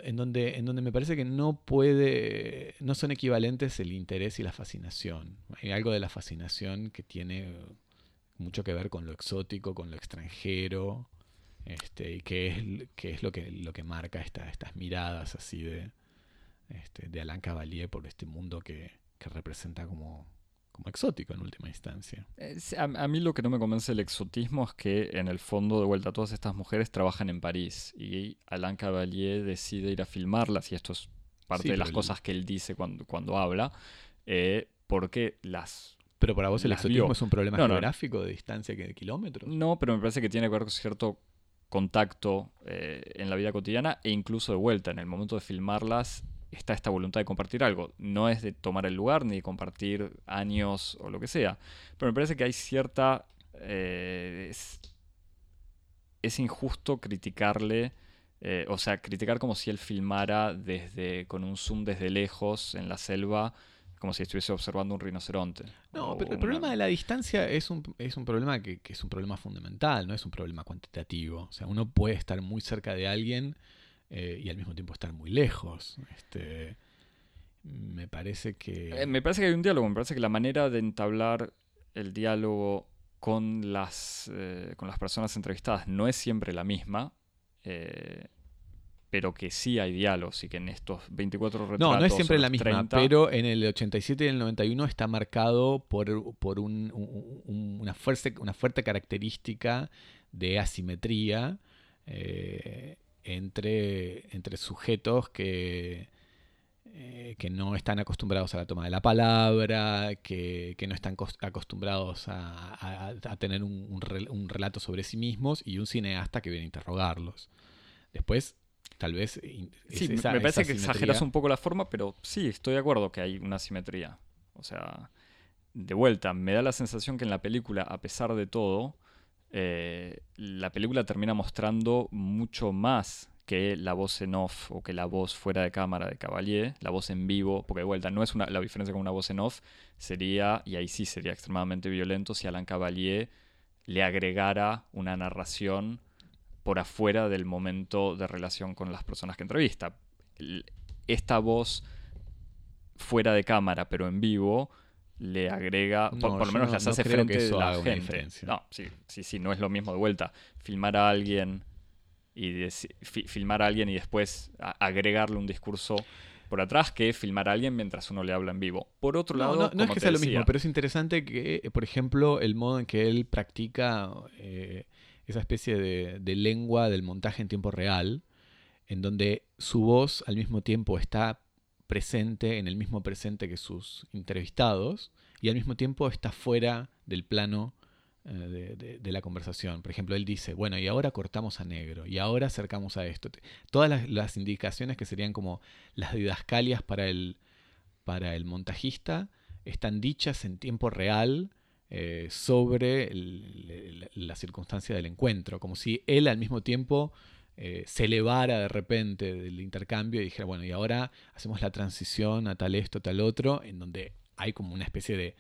en, donde, en donde me parece que no puede, no son equivalentes el interés y la fascinación. Hay algo de la fascinación que tiene mucho que ver con lo exótico, con lo extranjero, este, y qué es, es lo, que, lo que marca estas miradas así de, este, de Alain Cavalier por este mundo que, representa como, como exótico en última instancia. A, mí lo que no me convence el exotismo es que en el fondo de vuelta todas estas mujeres trabajan en París y Alain Cavalier decide ir a filmarlas y esto es parte de las cosas que él dice cuando, cuando habla, eh, porque las pero para vos el exotismo es un problema geográfico de distancia que de kilómetros. No, pero me parece que tiene que ver con cierto contacto eh, en la vida cotidiana e incluso de vuelta. En el momento de filmarlas está esta voluntad de compartir algo. No es de tomar el lugar ni de compartir años o lo que sea. Pero me parece que hay cierta... Eh, es, injusto criticarle, eh, o sea, criticar como si él filmara desde, con un zoom desde lejos en la selva como si estuviese observando un rinoceronte. No, pero el una- problema de la distancia es un, es un problema que, que es un problema fundamental, no es un problema cuantitativo. O sea, uno puede estar muy cerca de alguien eh, y al mismo tiempo estar muy lejos. Este, me parece que... Eh, me parece que hay un diálogo, me parece que la manera de entablar el diálogo con las, eh, con las personas entrevistadas no es siempre la misma, pero que sí hay diálogos y que en estos 24 retratos... No, no es siempre la misma, 30, pero en el 87 y el 91 está marcado por, por un- un- un- una, fuerte, una fuerte característica de asimetría eh, entre, entre sujetos que, eh, que no están acostumbrados a la toma de la palabra, que, que no están cos- acostumbrados a, a- a tener un, un rel- un relato sobre sí mismos y un cineasta que viene a interrogarlos. Después, tal vez... Sí, me- esa- me parece que exageras un poco la forma, pero sí, estoy de acuerdo que hay una simetría. O sea, de vuelta, me da la sensación que en la película, a pesar de todo, eh, la película termina mostrando mucho más que la voz en off o que la voz fuera de cámara de Cavalier, la voz en vivo, porque de vuelta, no es una, la diferencia con una voz en off, sería, y ahí sí sería extremadamente violento, si Alan Cavalier le agregara una narración por afuera del momento de relación con las personas que entrevista. Esta voz fuera de cámara, pero en vivo, le agrega, por, No, por lo menos no- las hace frente de la gente. diferencia. No, sí, sí, sí, no es lo mismo de vuelta. Filmar a alguien y fi- filmar a alguien y después a- agregarle un discurso por atrás que filmar a alguien mientras uno le habla en vivo. Por otro lado, no, no es que sea lo mismo, pero es interesante que, por ejemplo, el modo en que él practica eh, esa especie de, de lengua del montaje en tiempo real, en donde su voz al mismo tiempo está presente en el mismo presente que sus entrevistados y al mismo tiempo está fuera del plano eh, de, la conversación. Por ejemplo, él dice, bueno, y ahora cortamos a negro, y ahora acercamos a esto. Todas las, indicaciones que serían como las didascalias para el, para el montajista están dichas en tiempo real eh, sobre la circunstancia del encuentro, como si él al mismo tiempo eh, se elevara de repente del intercambio y dijera, bueno, y ahora hacemos la transición a tal esto, tal otro, en donde hay como una especie de,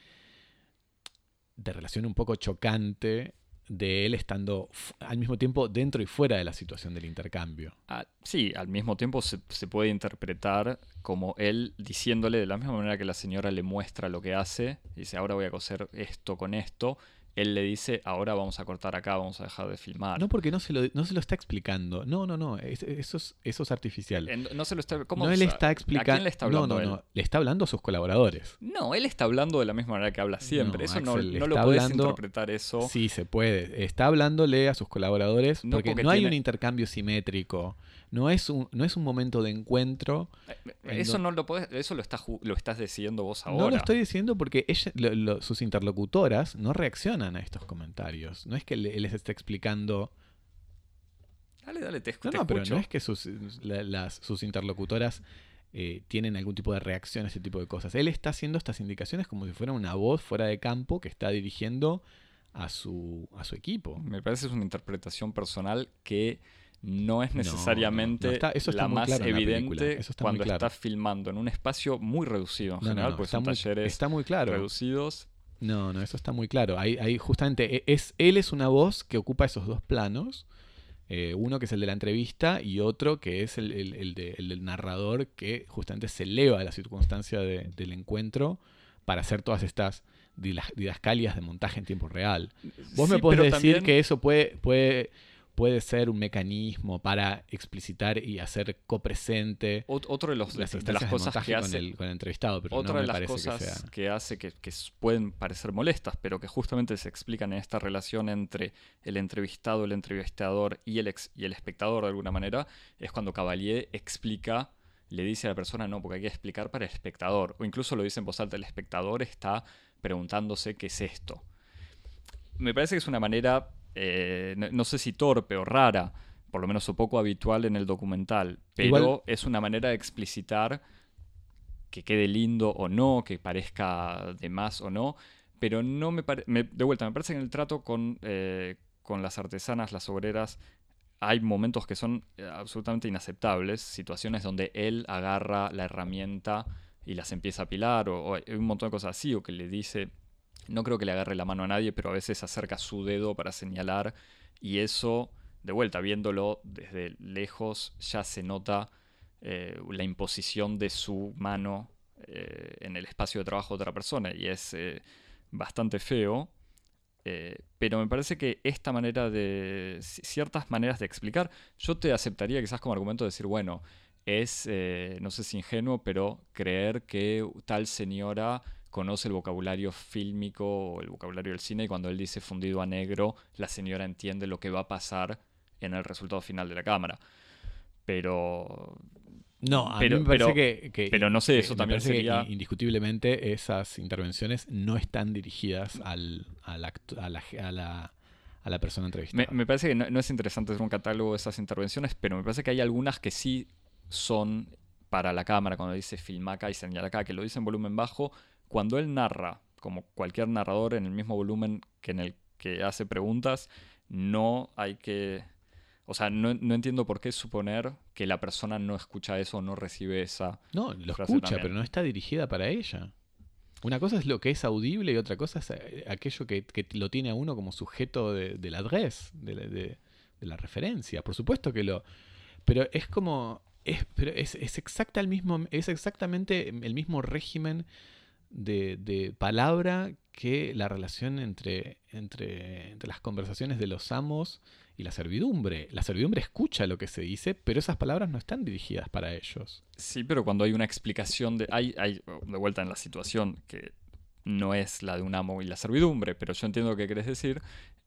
de relación un poco chocante de él estando al mismo tiempo dentro y fuera de la situación del intercambio. Ah, sí, al mismo tiempo se, se puede interpretar como él diciéndole de la misma manera que la señora le muestra lo que hace, dice ahora voy a coser esto con esto, él le dice ahora vamos a cortar acá, vamos a dejar de filmar. No porque no se lo, no se lo está explicando. No, no, no. es- eso, es, eso es artificial. En- no se lo está, ¿cómo no, él está ¿A explicando. quién le está hablando no, no, él? no. Le está hablando a sus colaboradores. No, él está hablando de la misma manera que habla siempre. No, eso no, Axel, no lo puedes hablando- interpretar eso. Sí, se puede. Está hablándole a sus colaboradores No, porque, porque no hay un intercambio simétrico. No es un, no es un momento de encuentro. Eh, en Eso no lo podés, eso lo, está ju- lo estás decidiendo vos ahora. No lo estoy diciendo porque ella, lo- lo- sus interlocutoras no reaccionan a estos comentarios. No es que les esté explicando. Dale, dale, te, escu- No, no, pero escucho. no es que sus, la- las, sus interlocutoras eh, tienen algún tipo de reacción a ese tipo de cosas. Él está haciendo estas indicaciones como si fuera una voz fuera de campo que está dirigiendo a su, a su equipo. Me parece que es una interpretación personal que no es necesariamente no, no, está- eso está la más claro en la evidente eso está muy cuando claro. estás filmando en un espacio muy reducido en No, general, porque está, son muy, talleres está muy claro. reducidos. No, no, eso está muy claro. Hay, hay justamente, e- es, él es una voz que ocupa esos dos planos. eh, uno que es el de la entrevista y otro que es el, el- el de- el del narrador que justamente se eleva a la circunstancia de- del encuentro para hacer todas estas didascalias de montaje en tiempo real. Vos me podés decir también- que eso puede, puede, puede ser un mecanismo para explicitar y hacer copresente ot- otro de, los, las de, las cosas que con, hace el, con el entrevistado, pero Otra no me de las parece cosas que sea... que hace que, pueden parecer molestas, pero que justamente se explican en esta relación entre el entrevistado, el entrevistador y el, ex- y el espectador de alguna manera, es cuando Cavalier explica, le dice a la persona, no, porque hay que explicar para el espectador, o incluso lo dice en voz alta, el espectador está preguntándose qué es esto. Me parece que es una manera, eh, no, no sé si torpe o rara, por lo menos un poco habitual en el documental, pero Igual- es una manera de explicitar que quede lindo o no, que parezca de más o no, pero no me parece, de vuelta, me parece que en el trato con, eh, con las artesanas, las obreras, hay momentos que son eh, absolutamente inaceptables, situaciones donde él agarra la herramienta y las empieza a apilar, o, o un montón de cosas así, o que le dice, no creo que le agarre la mano a nadie, pero a veces acerca su dedo para señalar, y eso, de vuelta, viéndolo desde lejos, ya se nota eh, la imposición de su mano eh, en el espacio de trabajo de otra persona, y es eh, bastante feo. pero me parece que esta manera de. ciertas maneras de explicar, yo te aceptaría quizás como argumento de decir, bueno, es, no sé si ingenuo, pero creer que tal señora conoce el vocabulario fílmico o el vocabulario del cine y cuando él dice fundido a negro, la señora entiende lo que va a pasar en el resultado final de la cámara. Pero... No, a mí me parece que, Pero no sé, eso también sería... indiscutiblemente esas intervenciones no están dirigidas al, a, la, a, la, persona entrevistada. Me, parece que no, es interesante hacer un catálogo de esas intervenciones, pero me parece que hay algunas que sí son para la cámara, cuando dice filma acá y señala acá, que lo dice en volumen bajo, cuando él narra, como cualquier narrador en el mismo volumen que en el que hace preguntas, no hay que... O sea, no, entiendo por qué suponer que la persona no escucha eso o no recibe esa... No, lo escucha, pero no está dirigida para ella. Una cosa es lo que es audible y otra cosa es eh, aquello que, lo tiene a uno como sujeto de, la address, de, la referencia. Por supuesto que lo... Pero es como... Es, pero es, es, exacta el mismo, es exactamente el mismo régimen de, palabra que la relación entre, entre, entre, las conversaciones de los amos y la servidumbre. La servidumbre escucha lo que se dice, pero esas palabras no están dirigidas para ellos. Sí, pero cuando hay una explicación de... Hay, hay de vuelta en la situación que no es la de un amo y la servidumbre, pero yo entiendo lo que querés decir,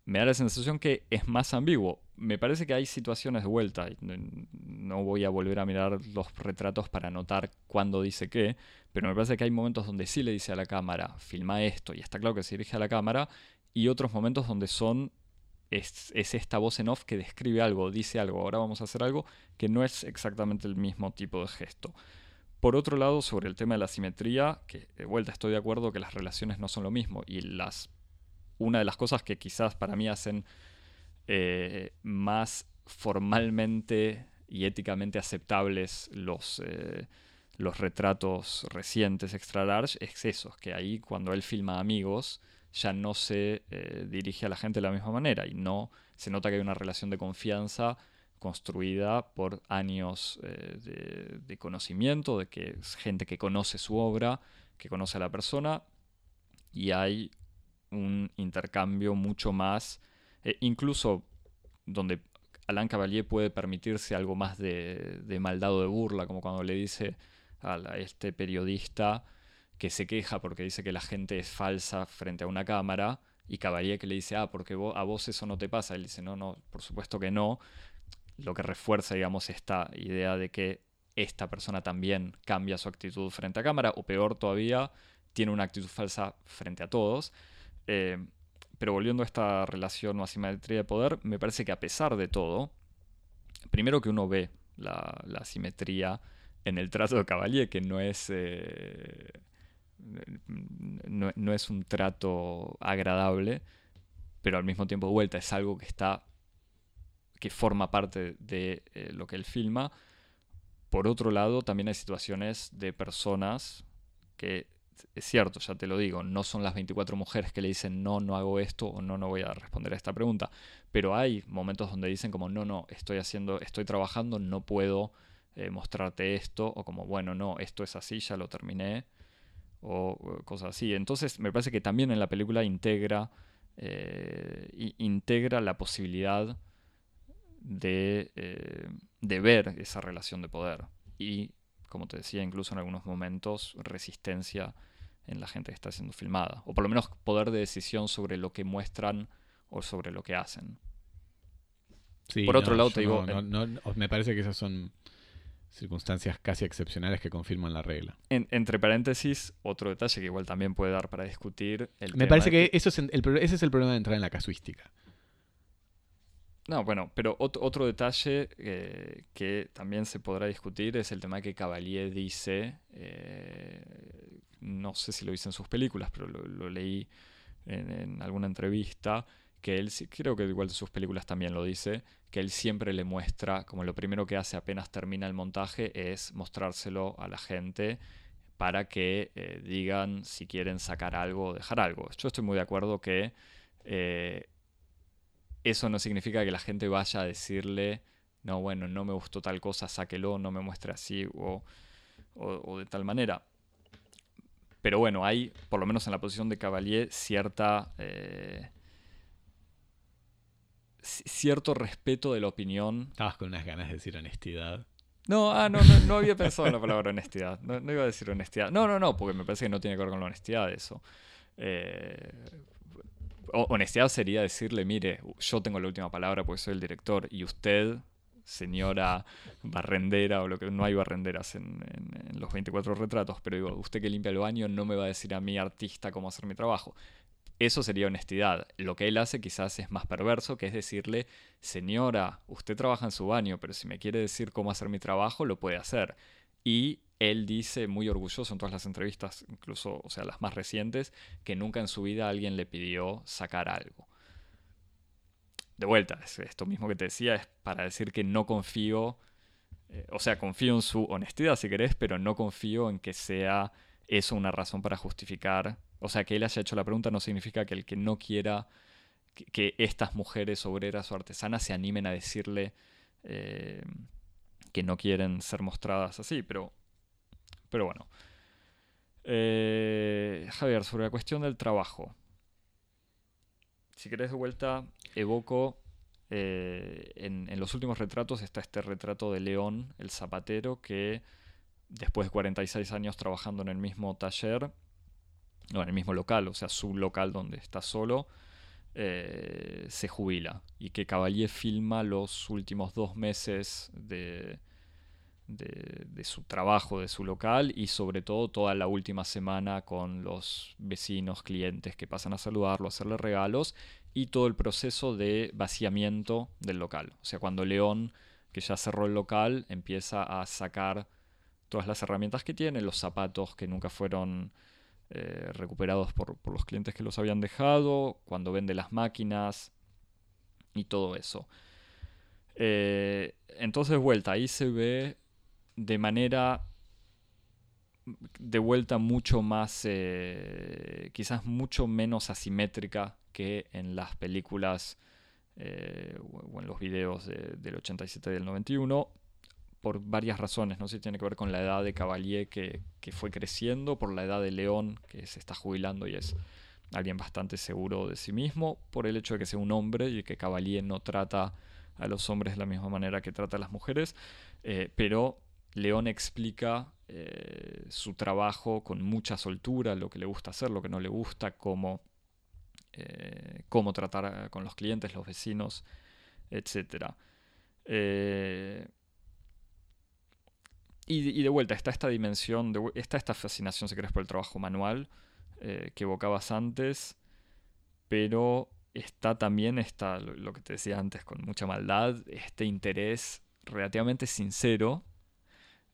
me da la sensación que es más ambiguo. Me parece que hay situaciones de vuelta, no voy a volver a mirar los retratos para notar cuándo dice qué, pero me parece que hay momentos donde sí le dice a la cámara, filma esto, y está claro que se dirige a la cámara, y otros momentos donde son es, es, esta voz en off que describe algo, dice algo, ahora vamos a hacer algo que no es exactamente el mismo tipo de gesto. Por otro lado, sobre el tema de la simetría, que de vuelta estoy de acuerdo que las relaciones no son lo mismo y las una de las cosas que quizás para mí hacen eh, más formalmente y éticamente aceptables los, eh, los retratos recientes extra large es eso, que ahí cuando él filma amigos ya no se eh, dirige a la gente de la misma manera y no se nota que hay una relación de confianza construida por años de, de, conocimiento, de que es gente que conoce su obra, que conoce a la persona y hay un intercambio mucho más, eh, incluso donde Alain Cavalier puede permitirse algo más de, de maldad o de burla, como cuando le dice a, este periodista que se queja porque dice que la gente es falsa frente a una cámara, y Cavalier que le dice, ah, porque a vos eso no te pasa. Él dice, no, no, por supuesto que no. Lo que refuerza, digamos, esta idea de que esta persona también cambia su actitud frente a cámara, o peor todavía, tiene una actitud falsa frente a todos. Eh, pero volviendo a esta relación o asimetría de poder, me parece que a pesar de todo, primero que uno ve la, la asimetría en el trato de Cavalier, que no es, eh, no, es un trato agradable, pero al mismo tiempo de vuelta es algo que está que forma parte de eh, lo que él filma. Por otro lado, también hay situaciones de personas que es cierto, ya te lo digo, no son las 24 mujeres que le dicen no, no hago esto o no, no voy a responder a esta pregunta, pero hay momentos donde dicen como no, no, estoy haciendo, estoy trabajando, no puedo eh, mostrarte esto, o como bueno, no, esto es así, ya lo terminé, o, cosas así. Entonces me parece que también en la película integra, eh, integra la posibilidad de, eh, de ver esa relación de poder y como te decía, incluso en algunos momentos, resistencia en la gente que está siendo filmada. O por lo menos poder de decisión sobre lo que muestran o sobre lo que hacen. por otro lado, te digo. me parece que esas son circunstancias casi excepcionales que confirman la regla. entre paréntesis, otro detalle que igual también puede dar para discutir. El me parece que, Eso es el, ese es el problema de entrar en la casuística. No, bueno, pero otro, detalle eh, que también se podrá discutir es el tema que Cavalier dice, eh, no sé si lo dice en sus películas, pero lo, leí en, alguna entrevista, que él, creo que igual de sus películas también lo dice, que él siempre le muestra, como lo primero que hace apenas termina el montaje, es mostrárselo a la gente para que eh, digan si quieren sacar algo o dejar algo. Yo estoy muy de acuerdo que eso no significa que la gente vaya a decirle, no, bueno, no me gustó tal cosa, sáquelo, no me muestre así o, de tal manera. Pero bueno, hay, por lo menos en la posición de Cavalier, cierta... Eh, cierto respeto de la opinión. Estabas con unas ganas de decir honestidad. No, ah, no, no, había pensado en la palabra honestidad. No, iba a decir honestidad. No, no, no, porque me parece que no tiene que ver con la honestidad eso. Eh, honestidad sería decirle, mire, yo tengo la última palabra porque soy el director y usted, señora barrendera o lo que no hay barrenderas en, en, los 24 retratos, pero digo, usted que limpia el baño no me va a decir a mí artista cómo hacer mi trabajo. Eso sería honestidad. Lo que él hace quizás es más perverso, que es decirle, señora, usted trabaja en su baño, pero si me quiere decir cómo hacer mi trabajo, lo puede hacer. Y él dice muy orgulloso en todas las entrevistas, incluso, o sea, las más recientes, que nunca en su vida alguien le pidió sacar algo. De vuelta, esto mismo que te decía es para decir que no confío, eh, o sea, confío en su honestidad si querés, pero no confío en que sea eso una razón para justificar o sea, que él haya hecho la pregunta no significa que el que no quiera que, estas mujeres obreras o artesanas se animen a decirle eh, que no quieren ser mostradas así, pero, pero bueno. Eh, Javier, sobre la cuestión del trabajo. Si querés de vuelta, evoco eh, en, los últimos retratos está este retrato de León, el zapatero, que después de 46 años trabajando en el mismo taller, no, en el mismo local, o sea, su local donde está solo, eh, se jubila. Y que Cavalier filma los últimos dos meses de, de, su trabajo, de su local, y sobre todo toda la última semana con los vecinos, clientes que pasan a saludarlo, hacerle regalos, y todo el proceso de vaciamiento del local. O sea, cuando León, que ya cerró el local, empieza a sacar todas las herramientas que tiene, los zapatos que nunca fueron eh, recuperados por, los clientes que los habían dejado, cuando vende las máquinas y todo eso. Eh, entonces, vuelta, ahí se ve de manera de vuelta mucho más, eh, quizás mucho menos asimétrica que en las películas o en los videos del 87 y del 91 por varias razones. No sé si tiene que ver con la edad de Cavalier que, fue creciendo, por la edad de León que se está jubilando y es alguien bastante seguro de sí mismo, por el hecho de que sea un hombre y que Cavalier no trata a los hombres de la misma manera que trata a las mujeres, eh, pero León explica eh, su trabajo con mucha soltura, lo que le gusta hacer, lo que no le gusta, cómo, eh, cómo tratar con los clientes, los vecinos, etc. Y, de vuelta, está esta dimensión, está esta fascinación, si querés, por el trabajo manual eh, que evocabas antes, pero está también está, lo, que te decía antes, con mucha maldad, este interés relativamente sincero,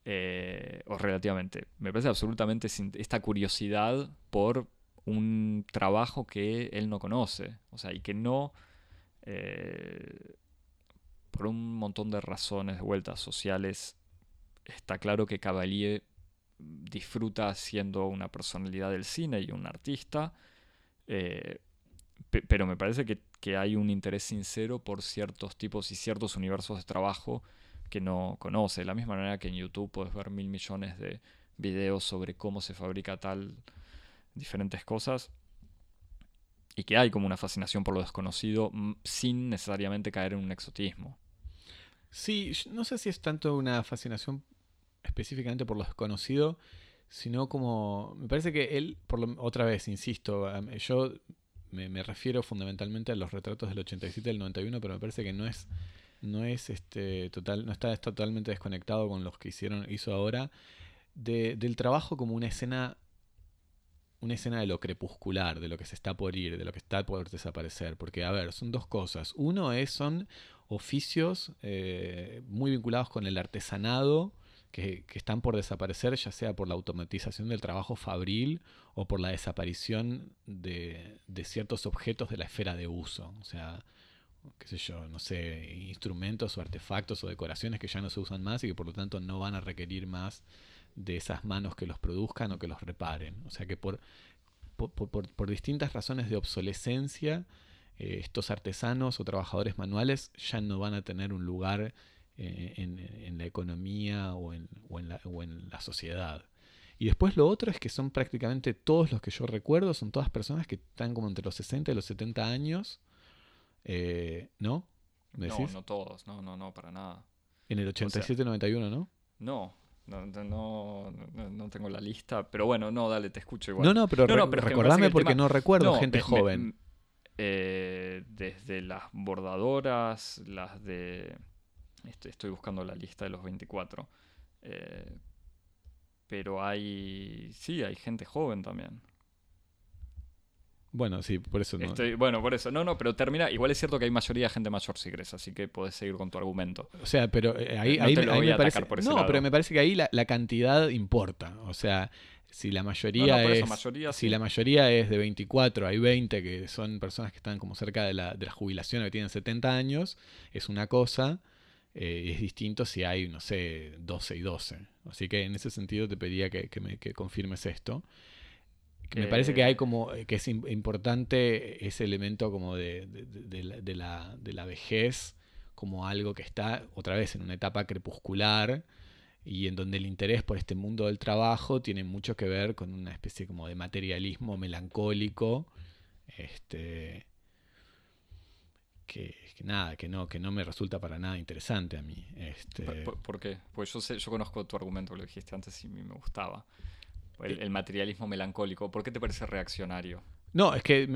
eh, o relativamente, me parece absolutamente esta curiosidad por un trabajo que él no conoce, o sea, y que no, eh, por un montón de razones de vueltas sociales, está claro que Cavalier disfruta siendo una personalidad del cine y un artista, eh, pero me parece que, hay un interés sincero por ciertos tipos y ciertos universos de trabajo que no conoce. De la misma manera que en YouTube puedes ver mil millones de videos sobre cómo se fabrica tal, diferentes cosas, y que hay como una fascinación por lo desconocido sin necesariamente caer en un exotismo. Sí, no sé si es tanto una fascinación específicamente por lo desconocido, sino como, me parece que él, por otra vez, insisto, yo me, refiero fundamentalmente a los retratos del 87 y del 91, pero me parece que no es, no es este, total, no está, totalmente desconectado con los que hicieron, hizo ahora, del trabajo como una escena una escena de lo crepuscular, de lo que se está por ir, de lo que está por desaparecer. Porque, a ver, son dos cosas. Uno es, son oficios eh, muy vinculados con el artesanado, que, están por desaparecer, ya sea por la automatización del trabajo fabril o por la desaparición de, ciertos objetos de la esfera de uso. O sea, qué sé yo, no sé, instrumentos o artefactos o decoraciones que ya no se usan más y que por lo tanto no van a requerir más de esas manos que los produzcan o que los reparen. O sea que por, por, distintas razones de obsolescencia, eh, estos artesanos o trabajadores manuales ya no van a tener un lugar eh, en, la economía o en, la, o en la sociedad. Y después lo otro es que son prácticamente todos los que yo recuerdo, son todas personas que están como entre los 60 y los 70 años, eh, ¿no? no, no todos, no, no, no, para nada. En el 87-91, ¿no? No, no, no, no, tengo la lista, pero bueno, no, dale, te escucho igual. No, no, pero, recordame porque no recuerdo gente joven. Eh, desde las bordadoras, las de... Estoy, estoy, buscando la lista de los 24. Eh, pero hay... Sí, hay gente joven también. Bueno, sí, por eso no. bueno, por eso. No, no, pero termina. Igual es cierto que hay mayoría de gente mayor si crees, así que podés seguir con tu argumento. O sea, pero eh, ahí, ahí, me parece. no, pero me parece que ahí la, cantidad importa. O sea, si la mayoría es. si la mayoría es de 24, hay 20 que son personas que están como cerca de la, de la jubilación o que tienen 70 años, es una cosa. Eh, es distinto si hay, no sé, 12 y 12. Así que en ese sentido te pedía que, que me que confirmes esto me parece que hay como eh, que es importante ese elemento como de, la, vejez como algo que está otra vez en una etapa crepuscular y en donde el interés por este mundo del trabajo tiene mucho que ver con una especie como de materialismo melancólico este que, nada que no que no me resulta para nada interesante a mí este ¿Por, qué? pues yo sé yo conozco tu argumento lo dijiste antes y me gustaba el, materialismo melancólico. ¿Por qué te parece reaccionario? No, es que,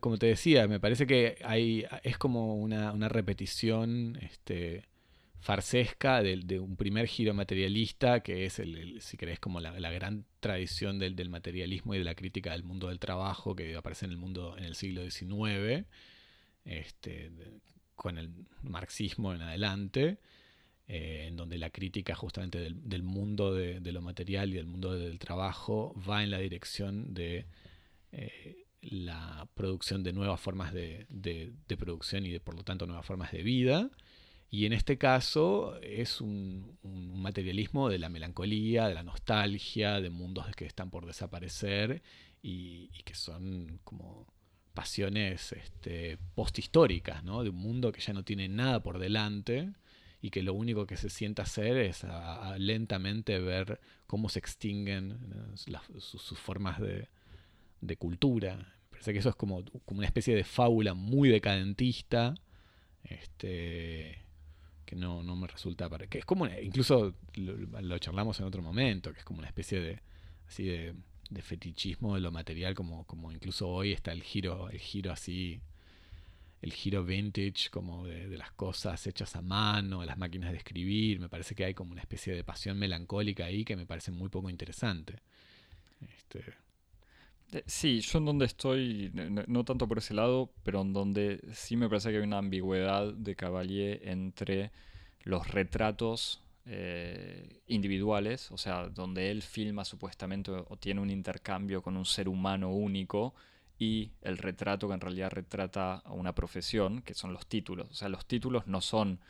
como te decía, me parece que hay, es como una, repetición este, farsesca de, un primer giro materialista, que es, el, si querés, como la, gran tradición del, materialismo y de la crítica del mundo del trabajo que aparece en el mundo en el siglo XIX, este, con el marxismo en adelante. Eh, en donde la crítica justamente del, mundo de, lo material y del mundo del trabajo va en la dirección de eh, la producción de nuevas formas de, producción y de por lo tanto nuevas formas de vida. Y en este caso es un, materialismo de la melancolía, de la nostalgia, de mundos que están por desaparecer y, que son como pasiones este, posthistóricas, de un mundo que ya no tiene nada por delante y que lo único que se sienta hacer es lentamente ver cómo se extinguen sus, formas de, cultura. Parece que eso es como, como, una especie de fábula muy decadentista, este, que no, no me resulta para... que es como, incluso lo, charlamos en otro momento, que es como una especie de, así de, de fetichismo de lo material, como, como incluso hoy está el giro, el giro así el giro vintage como de, las cosas hechas a mano, de las máquinas de escribir. Me parece que hay como una especie de pasión melancólica ahí que me parece muy poco interesante. Este... Sí, yo en donde estoy, no, tanto por ese lado, pero en donde sí me parece que hay una ambigüedad de Cavalier entre los retratos eh, individuales, o sea, donde él filma supuestamente o tiene un intercambio con un ser humano único, y el retrato que en realidad retrata a una profesión, que son los títulos. O sea, los títulos no son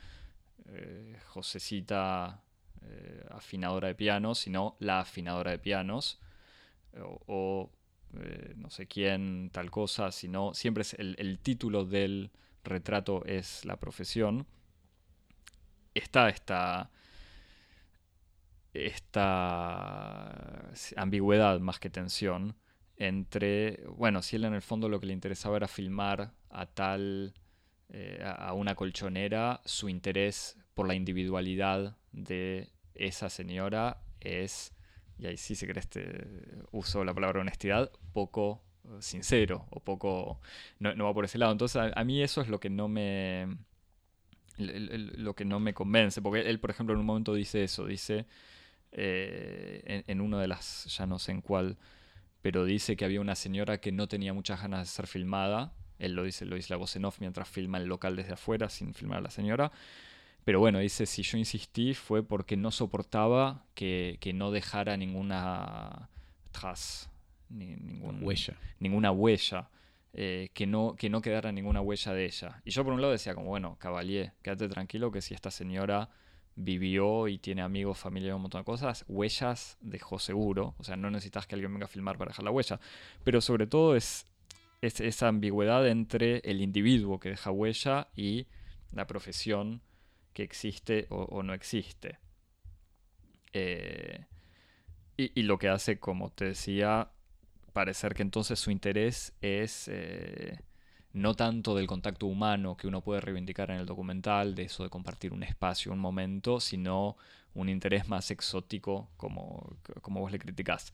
eh, Josecita eh, afinadora de pianos, sino la afinadora de pianos, o, eh, no sé quién, tal cosa, sino siempre es el, título del retrato es la profesión. Está esta, esta ambigüedad más que tensión entre, bueno, si él en el fondo lo que le interesaba era filmar a tal, eh, a una colchonera, su interés por la individualidad de esa señora es, y ahí sí se cree este uso la palabra honestidad, poco eh, sincero o poco, no, va por ese lado. Entonces a, mí eso es lo que no me, lo que no me convence, porque él, por ejemplo, en un momento dice eso, dice eh, en, en, una de las, ya no sé en cuál, pero dice que había una señora que no tenía muchas ganas de ser filmada. Él lo dice, lo dice la voz en off mientras filma el local desde afuera sin filmar a la señora. Pero bueno, dice, si yo insistí fue porque no soportaba que, no dejara ninguna tras, ninguna huella. Ninguna huella. Eh, que, no, que no quedara ninguna huella de ella. Y yo por un lado decía como, bueno, Cavalier, quédate tranquilo que si esta señora vivió y tiene amigos, familia y un montón de cosas, huellas dejó seguro. O sea, no necesitas que alguien venga a filmar para dejar la huella. Pero sobre todo es, esa ambigüedad entre el individuo que deja huella y la profesión que existe o, no existe. Eh, y, lo que hace, como te decía, parecer que entonces su interés es eh, no tanto del contacto humano que uno puede reivindicar en el documental, de eso de compartir un espacio, un momento, sino un interés más exótico como, como vos le criticás.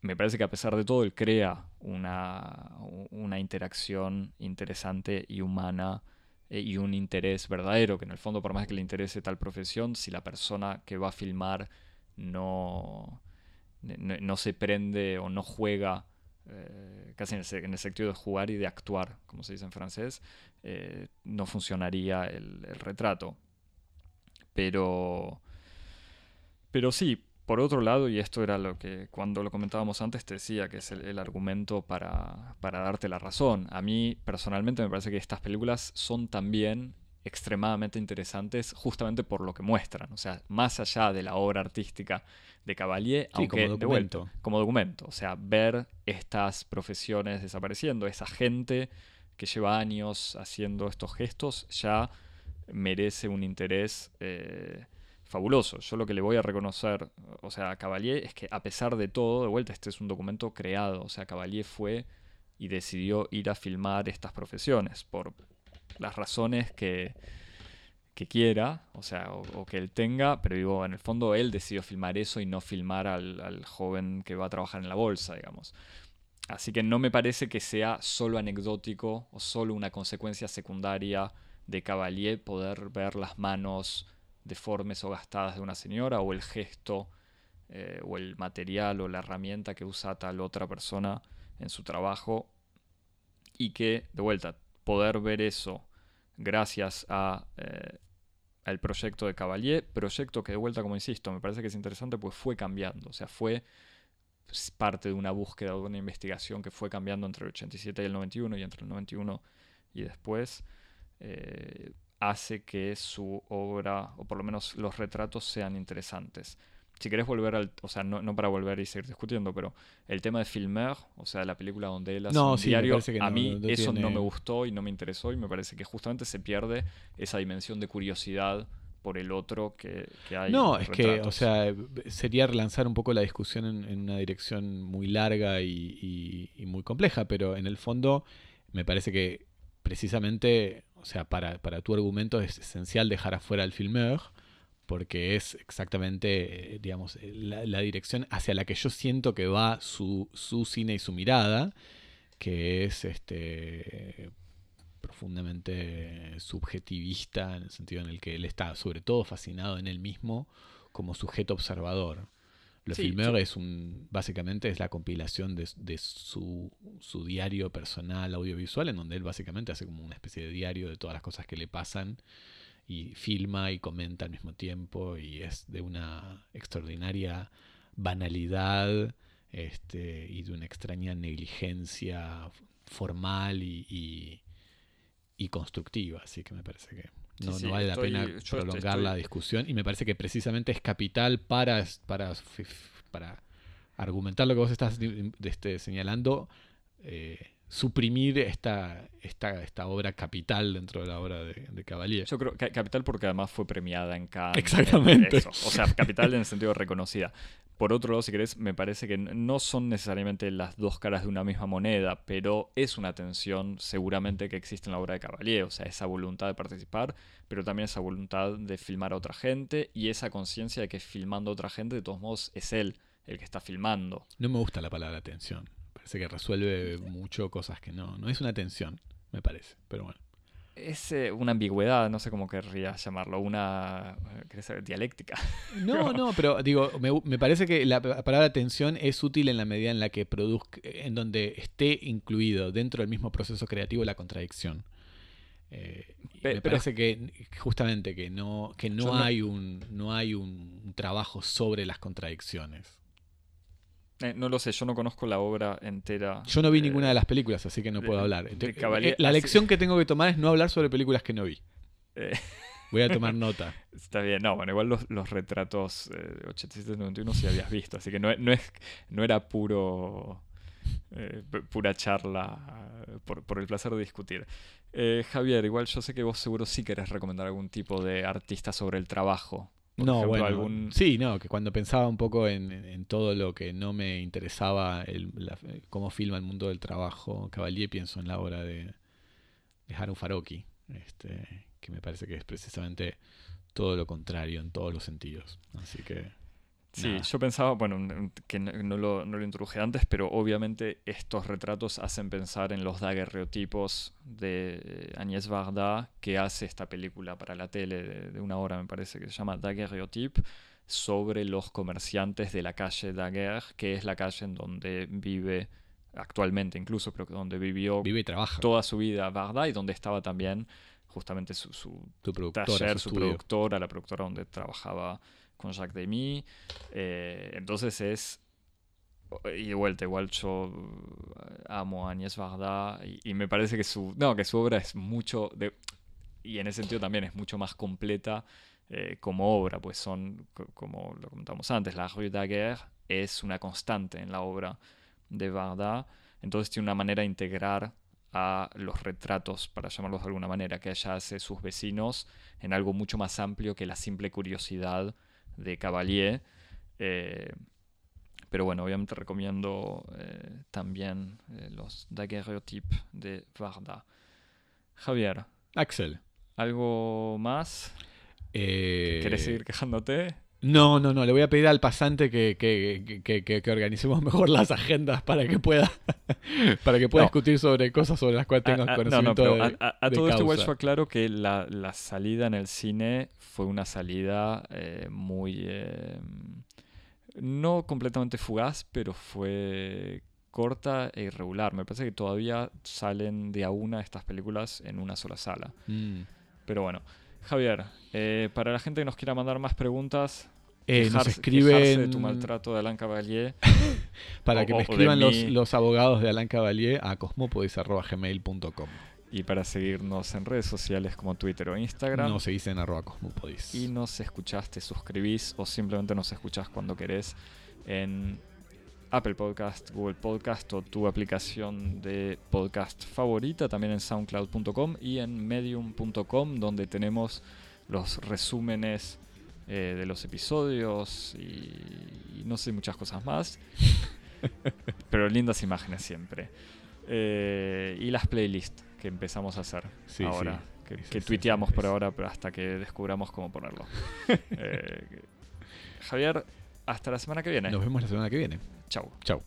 Me parece que a pesar de todo él crea una, una interacción interesante y humana eh, y un interés verdadero, que en el fondo por más que le interese tal profesión, si la persona que va a filmar no, no, se prende o no juega, eh, casi en el, sentido de jugar y de actuar, como se dice en francés, eh, no funcionaría el, retrato. Pero, pero sí, por otro lado, y esto era lo que cuando lo comentábamos antes te decía que es el, argumento para, para, darte la razón. A mí personalmente me parece que estas películas son también extremadamente interesantes justamente por lo que muestran. O sea, más allá de la obra artística de Cavalier, aunque como documento. como documento. O sea, ver estas profesiones desapareciendo, esa gente que lleva años haciendo estos gestos, ya merece un interés eh, fabuloso. Yo lo que le voy a reconocer, o sea, a Cavalier es que a pesar de todo, de vuelta, este es un documento creado. O sea, Cavalier fue y decidió ir a filmar estas profesiones por las razones que, que quiera, o sea, o, que él tenga, pero digo, en el fondo él decidió filmar eso y no filmar al, joven que va a trabajar en la bolsa, digamos. Así que no me parece que sea solo anecdótico o solo una consecuencia secundaria de Cavalier poder ver las manos deformes o gastadas de una señora o el gesto eh, o el material o la herramienta que usa tal otra persona en su trabajo y que, de vuelta, poder ver eso gracias a, eh, al proyecto de Cavalier, proyecto que de vuelta, como insisto, me parece que es interesante, pues fue cambiando, o sea, fue parte de una búsqueda, de una investigación que fue cambiando entre el 87 y el 91 y entre el 91 y después, eh, hace que su obra, o por lo menos los retratos, sean interesantes si querés volver al, o sea, no, para volver y seguir discutiendo, pero el tema de Filmer, o sea, la película donde él hace un diario, a mí eso no me gustó y no me interesó y me parece que justamente se pierde esa dimensión de curiosidad por el otro que, hay. No, es que, o sea, sería relanzar un poco la discusión en, una dirección muy larga y, muy compleja, pero en el fondo me parece que precisamente, o sea, para, para tu argumento es esencial dejar afuera el filmer porque es exactamente, eh, digamos, eh, la, dirección hacia la que yo siento que va su, cine y su mirada, que es este profundamente subjetivista en el sentido en el que él está sobre todo fascinado en él mismo como sujeto observador. Lo sí, es un, básicamente es la compilación de, de su, su, diario personal audiovisual, en donde él básicamente hace como una especie de diario de todas las cosas que le pasan y filma y comenta al mismo tiempo y es de una extraordinaria banalidad este, y de una extraña negligencia formal y, y, constructiva. Así que me parece que no, no vale la pena prolongar la discusión y me parece que precisamente es capital para, para, para argumentar lo que vos estás este, señalando. Eh, suprimir esta, esta, esta obra capital dentro de la obra de, de Cavalier. Yo creo que capital porque además fue premiada en Cannes. Exactamente. O sea, capital en el sentido reconocida. Por otro lado, si querés, me parece que no son necesariamente las dos caras de una misma moneda, pero es una tensión seguramente que existe en la obra de Cavalier. O sea, esa voluntad de participar, pero también esa voluntad de filmar a otra gente y esa conciencia de que filmando a otra gente, de todos modos, es él el que está filmando. No me gusta la palabra tensión parece que resuelve mucho cosas que no. No es una tensión, me parece, pero bueno. Es eh, una ambigüedad, no sé cómo querría llamarlo, una eh, dialéctica. No, no, pero digo, me, parece que la palabra tensión es útil en la medida en la que produzca, en donde esté incluido dentro del mismo proceso creativo la contradicción. Eh, me parece que justamente que no, que no hay un no hay un trabajo sobre las contradicciones. Eh, no lo sé, yo no conozco la obra entera. Yo no vi ninguna de las películas, así que no puedo hablar. Eh, la lección que tengo que tomar es no hablar sobre películas que no vi. Eh, Voy a tomar nota. Está bien, no, bueno, igual los, los retratos eh, 87-91 sí habías visto, así que no, no, es, no era puro pura charla por, por, el placer de discutir. Javier, igual yo sé que vos seguro sí querés recomendar algún tipo de artista sobre el trabajo. Por no, ejemplo, bueno, algún... sí, no, que cuando pensaba un poco en, en todo lo que no me interesaba, el, la, cómo filma el mundo del trabajo, Cavalier, pienso en la obra de, de Harun Faroki, este, que me parece que es precisamente todo lo contrario en todos los sentidos. Así que Sí, Nada. yo pensaba, bueno, que no, no, lo, no, lo, introduje antes, pero obviamente estos retratos hacen pensar en los daguerreotipos de Agnès Varda, que hace esta película para la tele de, de una hora, me parece, que se llama Daguerreotype, sobre los comerciantes de la calle Daguerre, que es la calle en donde vive actualmente incluso, pero donde vivió vive y trabaja. toda su vida Varda y donde estaba también justamente su, su taller, su, su productora, la productora donde trabajaba con Jacques Demy. Eh, entonces es. Y de igual yo amo a Agnès Varda y, y, me parece que su. No, que su obra es mucho. De, y en ese sentido también es mucho más completa eh, como obra, pues son, como lo comentamos antes, la Rue Daguerre es una constante en la obra de Varda. Entonces tiene una manera de integrar a los retratos, para llamarlos de alguna manera, que ella hace sus vecinos en algo mucho más amplio que la simple curiosidad de Cavalier. Eh, pero bueno, obviamente recomiendo eh, también eh, los daguerreotypes de Varda. Javier. Axel. ¿Algo más? ¿Quieres seguir quejándote? No, no, no. Le voy a pedir al pasante que, que, que, que organicemos mejor las agendas para que pueda, para que pueda no. discutir sobre cosas sobre las cuales tenga conocimiento. No, no, de, a, a, todo esto igual yo aclaro que la, la, salida en el cine fue una salida eh, muy. Eh, no completamente fugaz, pero fue corta e irregular. Me parece que todavía salen de a una estas películas en una sola sala. Mm. Pero bueno. Javier, eh, para la gente que nos quiera mandar más preguntas, eh, nos escriben de tu maltrato de Alain Cavalier. Para o, que me escriban los, los, abogados de Alain Cavalier a cosmopodis.gmail.com y para seguirnos en redes sociales como Twitter o Instagram. Nos seguís en arroba cosmopodis. Y nos escuchás, te suscribís o simplemente nos escuchás cuando querés en Apple Podcast, Google Podcast o tu aplicación de podcast favorita, también en soundcloud.com y en medium.com donde tenemos los resúmenes eh, de los episodios y, y, no sé muchas cosas más. pero lindas imágenes siempre. Eh, y las playlists que empezamos a hacer sí, ahora. Sí. Que, que tuiteamos por ahora pero hasta que descubramos cómo ponerlo. Eh, Javier, hasta la semana que viene. Nos vemos la semana que viene. Chau. Chau.